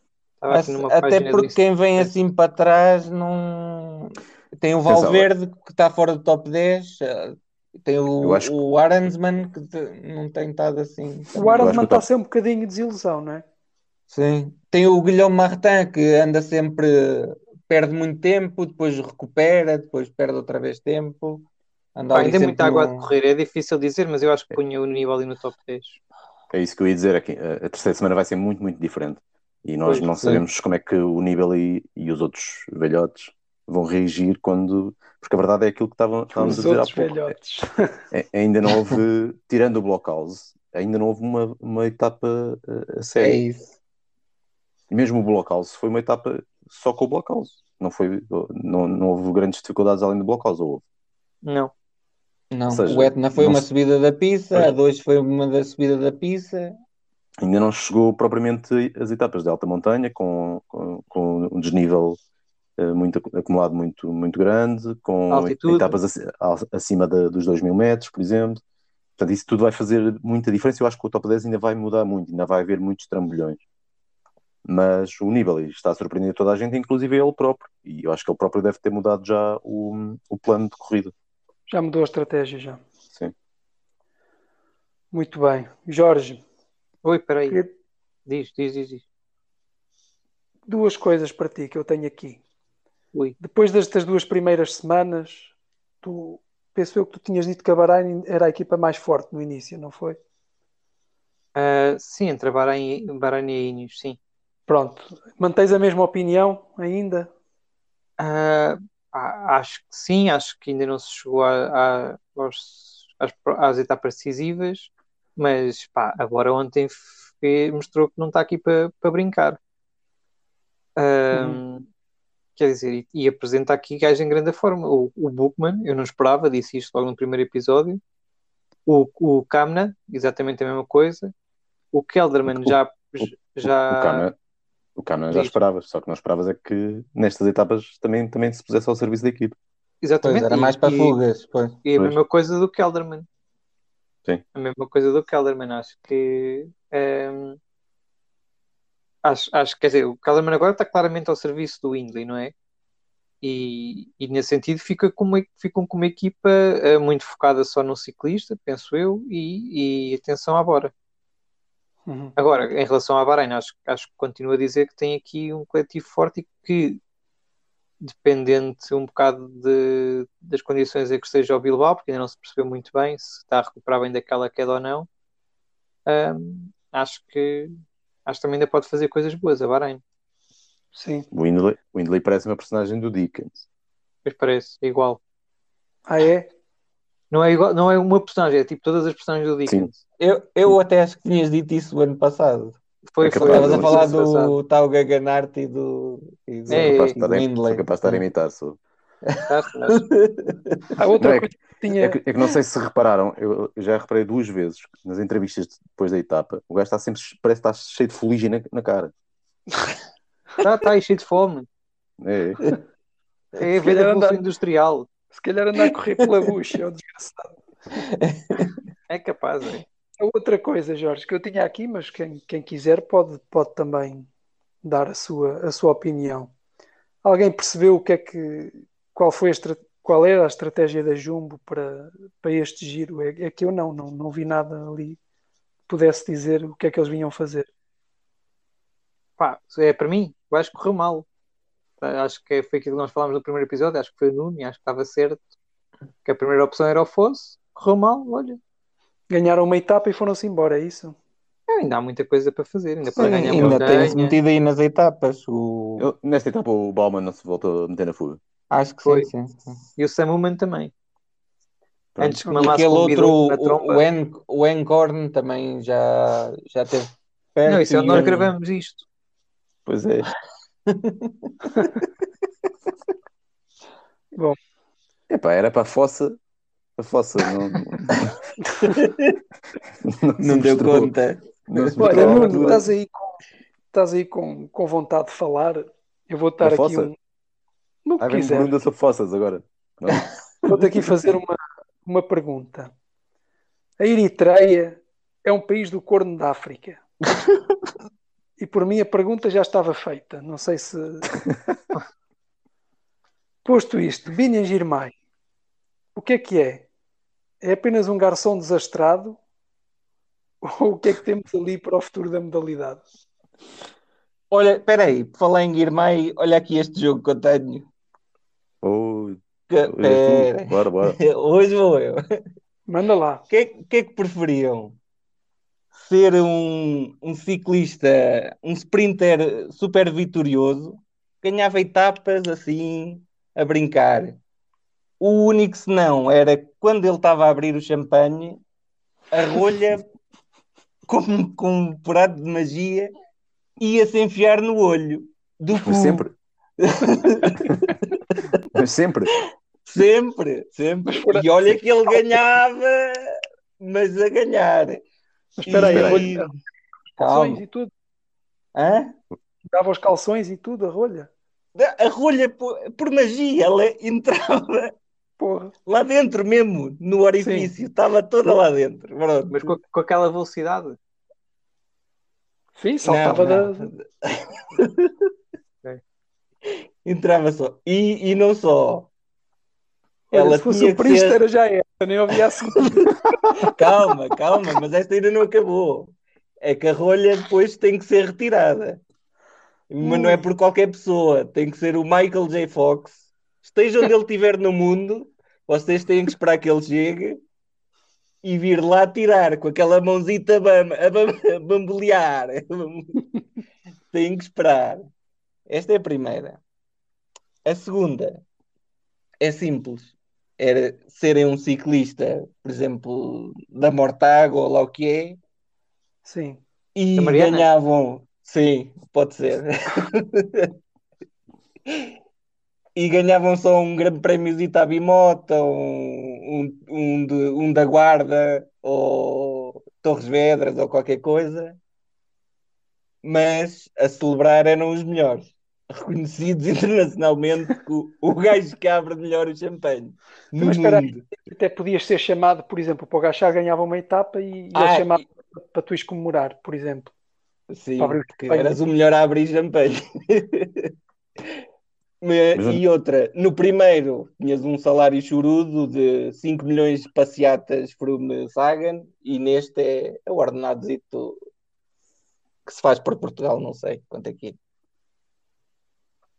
até porque quem vem assim para trás não. Tem o Valverde que está fora do top 10. Eh, tem o, acho... o que não tem estado assim. O Arandsman está a ser um bocadinho de desilusão, não é? Sim. Tem o Guilherme Martin que anda sempre, perde muito tempo, depois recupera, depois perde outra vez tempo. Ainda muita água no... a correr, é difícil dizer, mas eu acho que punha o nível ali no top 10. É isso que eu ia dizer aqui. A terceira semana vai ser muito, muito diferente. E nós pois, não sabemos sim. como é que o nível e, e os outros velhotes vão reagir quando. Porque a verdade é aquilo que estávamos a dizer há pouco. Velhotes. É, é, ainda não houve, <laughs> tirando o Blockhouse, ainda não houve uma, uma etapa a sério. É isso. Mesmo o Blockhouse foi uma etapa só com o Blockhouse. Não, foi, não, não houve grandes dificuldades além do Blockhouse, ou houve? Não. Não, seja, o Etna foi uma subida da pista, a 2 foi uma da subida da pista. Ainda não chegou propriamente as etapas de alta montanha, com, com, com um desnível uh, muito acumulado muito, muito grande, com Altitude. etapas acima de, dos 2 mil metros, por exemplo. Portanto, isso tudo vai fazer muita diferença. Eu acho que o top 10 ainda vai mudar muito, ainda vai haver muitos trambolhões. Mas o Nibali está a surpreender toda a gente, inclusive ele próprio. E eu acho que ele próprio deve ter mudado já o, o plano de corrida. Já mudou a estratégia, já. Sim. Muito bem. Jorge. Oi, peraí. Que... Diz, diz, diz, diz. Duas coisas para ti que eu tenho aqui. Oi. Depois destas duas primeiras semanas, tu penso eu que tu tinhas dito que a Bahrein era a equipa mais forte no início, não foi? Uh, sim, entre a Bahrein, Bahrein e a Ineos, sim. Pronto. Mantens a mesma opinião ainda? Uh, acho que sim, acho que ainda não se chegou a, a, aos, às, às, etapas decisivas, mas pá, agora ontem mostrou que não está aqui para pa brincar. Um, uhum. Quer dizer, e, e, apresenta aqui gajo em grande forma. O, o Bookman, eu não esperava, disse isto logo no primeiro episódio. O, o Kamna, exatamente a mesma coisa. O Kelderman já. O, já... O Kamna, o Canon já esperavas, só que não esperavas é que nestas etapas também, também se pusesse ao serviço da equipe. Exatamente. Pois, era mais para e, fugas. Pois. E a pois. mesma coisa do Kelderman. Sim. A mesma coisa do Kelderman. Acho que. É... Acho, acho, quer dizer, o Kelderman agora está claramente ao serviço do Hindley, não é? E, e nesse sentido fica com uma, ficam com uma equipa uh, muito focada só no ciclista, penso eu, e, e atenção à Bora. Uhum. Agora, em relação à Bahrein, acho, acho que continuo a dizer que tem aqui um coletivo forte e que, dependente um bocado de, das condições em que esteja o Bilbao, porque ainda não se percebeu muito bem se está a recuperar bem daquela queda ou não, um, acho que acho que também ainda pode fazer coisas boas a Bahrein. Sim. O Windley, o Windley parece uma personagem do Dickens. Pois parece, é igual. Ah, é? Não é, igual, não é uma personagem, é tipo todas as personagens do Dickens. Sim. Eu, eu até acho que tinhas dito isso o ano passado. Foi, é foi. Estavas a falar do tal Gaganart e do, e do, é, capaz, é, Windley. capaz de estar a imitar. Sou. ah, outra não, é, que, tinha... é, que, é, que, não sei se repararam, eu, já reparei duas vezes nas entrevistas depois da etapa. O gajo está sempre, parece que está cheio de fuligem na, na cara. Está, está aí cheio de fome. É, é a vida andar... industrial. Se calhar andar a correr pela bucha, é um desgraçado. <laughs> É capaz, é. Outra coisa, Jorge, que eu tinha aqui, mas quem, quem quiser pode, pode também dar a sua, a sua opinião. Alguém percebeu o que é que, qual, foi a, qual era a estratégia da Jumbo para, para este giro? É, é que eu não, não, não vi nada ali que pudesse dizer o que é que eles vinham fazer. Pá, é para mim, eu acho que correu mal. Acho que foi aquilo que nós falámos no primeiro episódio, acho que foi o Nuno, acho que estava certo. Que a primeira opção era o Fosse, correu mal, olha, Ganharam uma etapa e foram-se embora, é isso? É, ainda há muita coisa para fazer, ainda para ganhar Ainda tem-se metido aí nas etapas. O... Eu, nesta etapa o Bauman não se voltou a meter na fuga. Acho que foi. Sim, sim, E o Samuman também. Pronto. Antes que e aquele outro, o, en, o Encorn também já, já teve perto. Não, isso é onde nós gravamos isto. Pois é. <laughs> <laughs> Bom. Epá, era para a fossa a fossa não, não, não deu conta. Não Olha, Nuno, estás aí, com, estás aí com, com vontade de falar. Eu vou estar aqui fossa? um. No que quiser. pergunta sobre fossas agora. <laughs> Vou-te aqui fazer uma, uma pergunta. A Eritreia é um país do Corno da África. <laughs> E por mim a pergunta já estava feita. Não sei se. <laughs> Posto isto, Binha Girmay, o que é que é? é apenas um garçom desastrado? <laughs> Ou o que é que temos ali para o futuro da modalidade? Olha, espera aí, falar em Guirmay, olha aqui este jogo que eu tenho. Oh. Pera. Bora, bora. <laughs> Hoje vou eu. Manda lá. O que, que, é que preferiam? Ser um, um ciclista, um sprinter super vitorioso, ganhava etapas assim, a brincar. O único senão era quando ele estava a abrir o champanhe, a rolha, <laughs> com, com um purado de magia, ia-se enfiar no olho do Mas sempre. Mas sempre. Sempre, sempre. E olha que ele ganhava, mas a ganhar. Mas espera aí, e... calções e tudo. Hã? Dava os calções e tudo, a rolha. A rolha, por, por magia, ela entrava Porra. lá dentro mesmo, no orifício, estava toda lá dentro. Pronto. Mas com, com, aquela velocidade? Sim, saltava não, não. <laughs> da. Entrava só. E, e não só. Ela se fosse o Príster, ser... já era, nem ouvia a <laughs> calma, calma, mas esta ainda não acabou. É que a rolha depois tem que ser retirada. Mas não é por qualquer pessoa, tem que ser o Michael J. Fox. Esteja onde ele estiver no mundo, vocês têm que esperar que ele chegue e vir lá tirar com aquela mãozita bam, a, bam, a bambolear. <laughs> Tem que esperar. Esta é a primeira. A segunda é simples. Era serem um ciclista, por exemplo, da Mortágua ou lá o que é. Sim. E ganhavam. Sim, pode ser. <laughs> e ganhavam só um grande prémio de Itabimota, um, um, um, de, um da Guarda, ou Torres Vedras, ou qualquer coisa, mas a celebrar eram os melhores, reconhecidos <laughs> internacionalmente, o, o gajo que abre melhor o champanhe. Mas espera aí, até podias ser chamado, por exemplo, para o Gachar ganhava uma etapa e, ah, ele chamava e... para tu comemorar, por exemplo. Sim, porque eras o melhor a abrir champanhe. <laughs> E outra, no primeiro tinhas um salário chorudo de 5 milhões de passeatas from Sagan e neste é, é o ordenadozito que se faz por Portugal, não sei quanto é que é.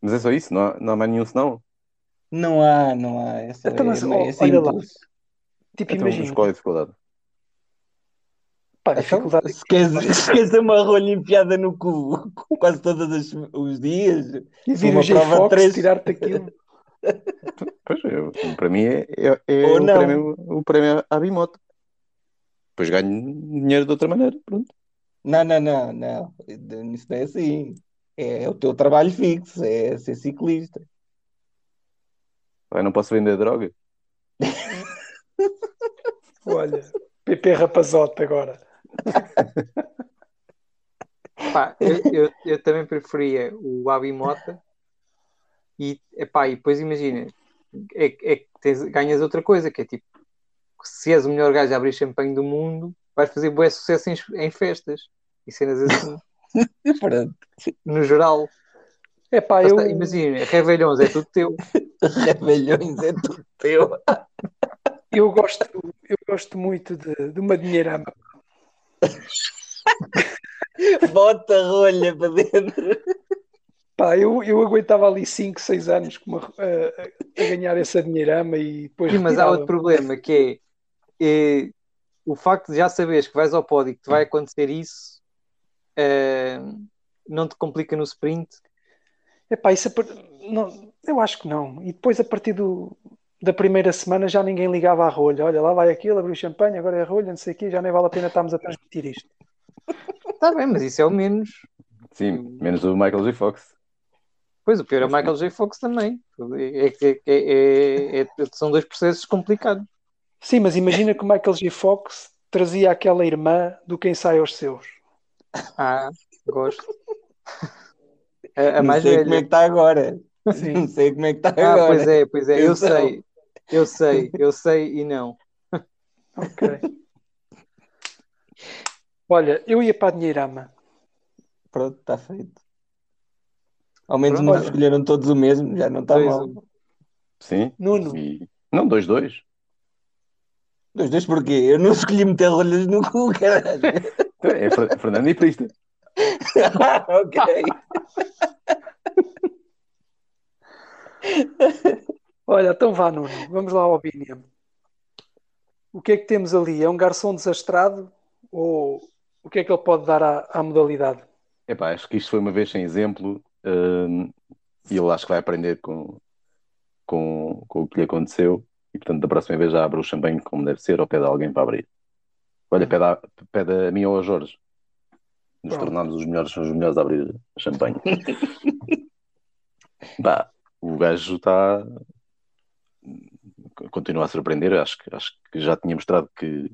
Mas é só isso, não há, não há mais nenhum senão? Não há, não há. Essa então, mas, é, é olha lá. Tipo, então, imagina. Qual é a dificuldade? Pá, então, dificuldade. Se queres, <laughs> se queres uma rolha enfiada no cu <laughs> quase todos os dias, e vir uma prova três... tirar-te aquilo. <laughs> Pois, eu, para mim é, é, é o, prémio, o prémio à Bimoto. Depois ganho dinheiro de outra maneira. Pronto. Não, não, não, não. Isso não é assim. É o teu trabalho fixo, é ser ciclista. Eu não posso vender droga. <laughs> Olha, PP Rapazote agora. <laughs> Pá, eu, eu, eu, também preferia o Abimota e, epá, e depois imagina é, é que tens, ganhas outra coisa que é tipo se és o melhor gajo a abrir champanhe do mundo vais fazer bom sucesso em, em festas e cenas assim <laughs> <laughs> no geral. Epá, eu... imagina, Revelhões é tudo teu. <laughs> Revelhões é tudo teu. Eu gosto eu gosto muito de, de uma dinheirama <laughs> Bota a rolha para dentro. Pá, eu, eu aguentava ali 5, 6 anos a, a, a, ganhar essa dinheirama e depois. Sim, mas há outro problema que é, é, o facto de já saberes que vais ao pódio e que te vai acontecer isso é, não te complica no sprint. Epá, isso é, não, eu acho que não. E depois a partir do, da primeira semana já ninguém ligava à rolha. Olha, lá vai aquilo, abriu champanhe, agora é a rolha, não sei o quê, já nem vale a pena estarmos a transmitir isto. Está bem, mas isso é o menos. Sim, menos o Michael J. Fox. Pois, o pior é o Michael J. Fox também. É, é, é, é, são dois processos complicados. Sim, mas imagina que o Michael J. Fox trazia aquela irmã do quem sai aos seus. <laughs> Ah, gosto. A, a mais não sei velha. como é que está agora. Sim. <laughs> Não sei como é que está ah, agora. Pois é, pois é, eu, eu sei. Eu sei, eu sei e não. <laughs> Ok. Olha, eu ia para a Dinheirama. Pronto, está feito. Ao menos Pronto, não olha. escolheram todos o mesmo, já não está mal. Sim. Nuno. E... Não, dois, dois. Dois, dois porquê? Eu não escolhi meter rolhas no cu, caralho. É Fernando e Prista. <laughs> ok. Olha, então vá, Nuno. Vamos lá ao Biniam. O que é que temos ali? É um garçom desastrado ou o que é que ele pode dar à, à modalidade? Epá, acho que isto foi uma vez sem exemplo uh, e ele acho que vai aprender com, com, com o que lhe aconteceu e portanto da próxima vez já abre o champanhe como deve ser ou pede a alguém para abrir. Olha, pede a, pede a mim ou a Jorge. Nos Pronto. tornamos os melhores, os melhores a abrir champanhe. <laughs> bah, o gajo está continua a surpreender. Acho que, acho que já tinha mostrado que,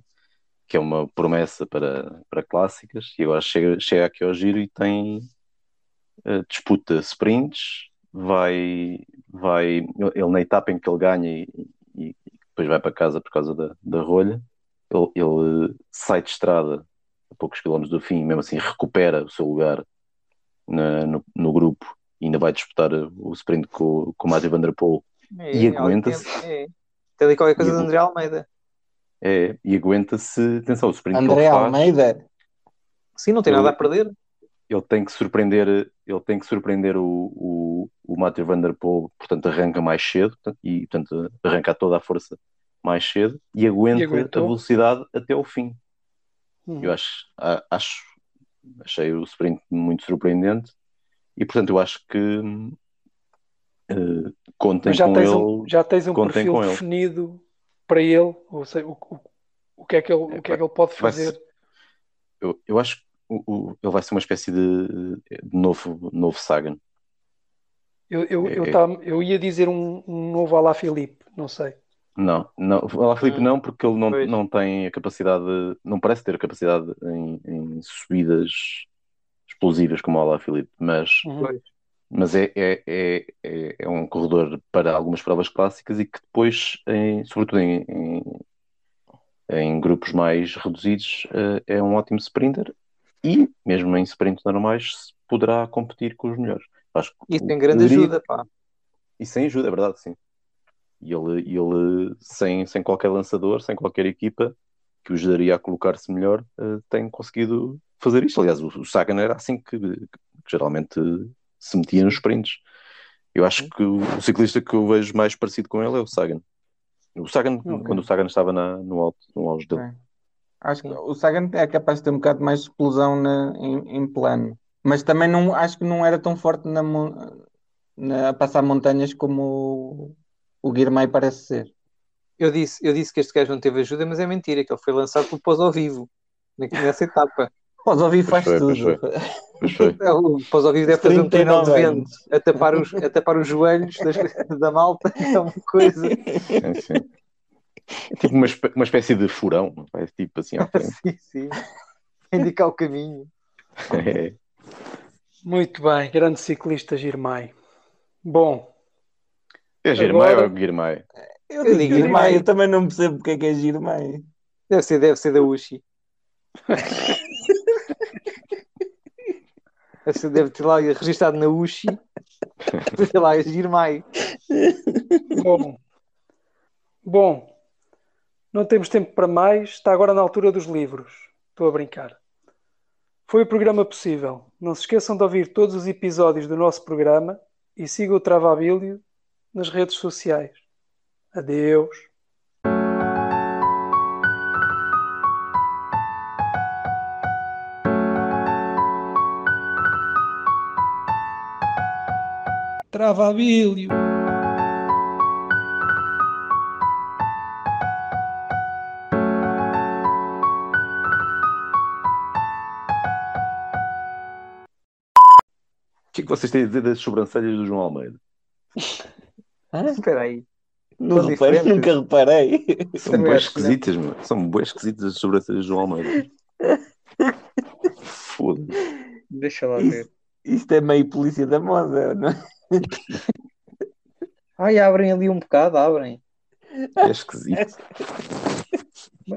que é uma promessa para, para clássicas e agora chega, chega aqui ao giro e tem uh, disputa sprints, vai, vai ele na etapa em que ele ganha e, e depois vai para casa por causa da, da rolha, ele, ele sai de estrada a poucos quilómetros do fim, mesmo assim recupera o seu lugar na, no, no, grupo e ainda vai disputar o sprint com, com o Matthew Van Der Poel é, e aguenta-se. É, é. Tem ali qualquer coisa de André Almeida. É, e aguenta-se, atenção, o sprint André que ele faz, Almeida? Sim, não tem ele, nada a perder. Ele tem que surpreender, ele tem que surpreender o, o, o Matthew Van Der Poel, portanto arranca mais cedo e portanto arranca toda a força mais cedo e aguenta e a velocidade até o fim. Hum. Eu acho, acho, achei o sprint muito surpreendente e portanto eu acho que uh, contem já com tens ele. Um, já tens um perfil definido para ele, ou seja, o, o, o, que é que ele, o que é que ele pode fazer? eu, eu acho que o, ele vai ser uma espécie de, de novo, novo Sagan. Eu, eu, é, eu, tá, eu ia dizer um, um novo Alá Filipe, não sei. Não, não, Alá Filipe hum, não, porque ele não, não tem a capacidade, não parece ter a capacidade em, em subidas explosivas como o Alá Filipe, mas uhum. Mas é, é, é, é, é um corredor para algumas provas clássicas e que depois, em, sobretudo em, em, em, grupos mais reduzidos, eh, é um ótimo sprinter e, mesmo em sprints normais, poderá competir com os melhores. Acho e tem grande ajuda, pá. E sem ajuda, é verdade, sim. E ele, ele sem, sem qualquer lançador, sem qualquer equipa que o ajudaria a colocar-se melhor, uh, tem conseguido fazer isto. Aliás, o, o Sagan era assim que, que geralmente se metia nos sprints. Eu acho que o ciclista que eu vejo mais parecido com ele é o Sagan. O Sagan, okay. quando o Sagan estava na, no, alto, no auge dele. Okay. Acho que o Sagan é capaz de ter um bocado mais de explosão na, em, em, plano, mas também não, acho que não era tão forte na, na a passar montanhas como o, o Guirmay parece ser. Eu disse, eu disse que este gajo não teve ajuda, mas é mentira, que ele foi lançado pelo pós ao vivo nessa etapa. <laughs> Pós ao vivo faz tudo. <laughs> É, o pós ao vivo deve fazer um túnel de vento a tapar os, a tapar os joelhos das, <laughs> da malta. É uma coisa. É, tipo uma, uma espécie de furão, é tipo assim à <laughs> frente. sim, sim. Indicar o caminho. É. Muito bem, grande ciclista Girmay. Bom. É Girmay agora... ou Girmay? Eu digo Girmay, eu também não percebo porque é que é Girmay. Deve ser, deve ser da Uchi. <laughs> Essa deve ter lá registado na UXI. Sei lá, Girmay. <laughs> Bom. Bom. Não temos tempo para mais. Está agora na altura dos livros. Estou a brincar. Foi o programa possível. Não se esqueçam de ouvir todos os episódios do nosso programa e sigam o Travabilio nas redes sociais. Adeus. Travabilho. Vocês têm a dizer das sobrancelhas do João Almeida? Espera aí. Não reparei, nunca reparei. São bem esquisitas, mano. São bem esquisitas as sobrancelhas do João Almeida. Foda-se. Deixa lá ver. Isto é meio polícia da moda, não é? <laughs> Ai, abrem ali um bocado, abrem. É esquisito.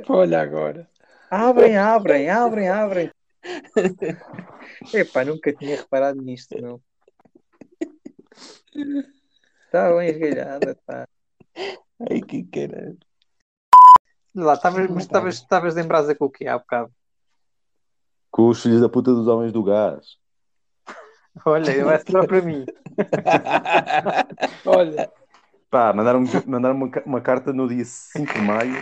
Olha agora. Abrem, abrem, abrem, abrem. <laughs> Epá, nunca tinha reparado nisto, meu. Está bem esgalhada, tá. Ai, que caralho. Lá, estavas em brasa com o que há bocado? Com os filhos da puta dos homens do gás. <laughs> Olha, eu é só para mim. <laughs> Olha. Pá, mandaram-me mandaram uma, uma carta no dia 5 de maio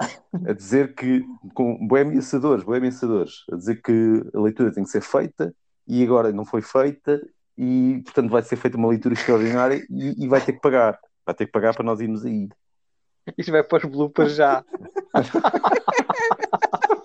a dizer que, com ameaçadores, bué ameaçadores, a dizer que a leitura tem que ser feita e agora não foi feita e, portanto, vai ser feita uma leitura extraordinária e, e vai ter que pagar. Vai ter que pagar para nós irmos aí. Isto vai para os bloopers já. <laughs>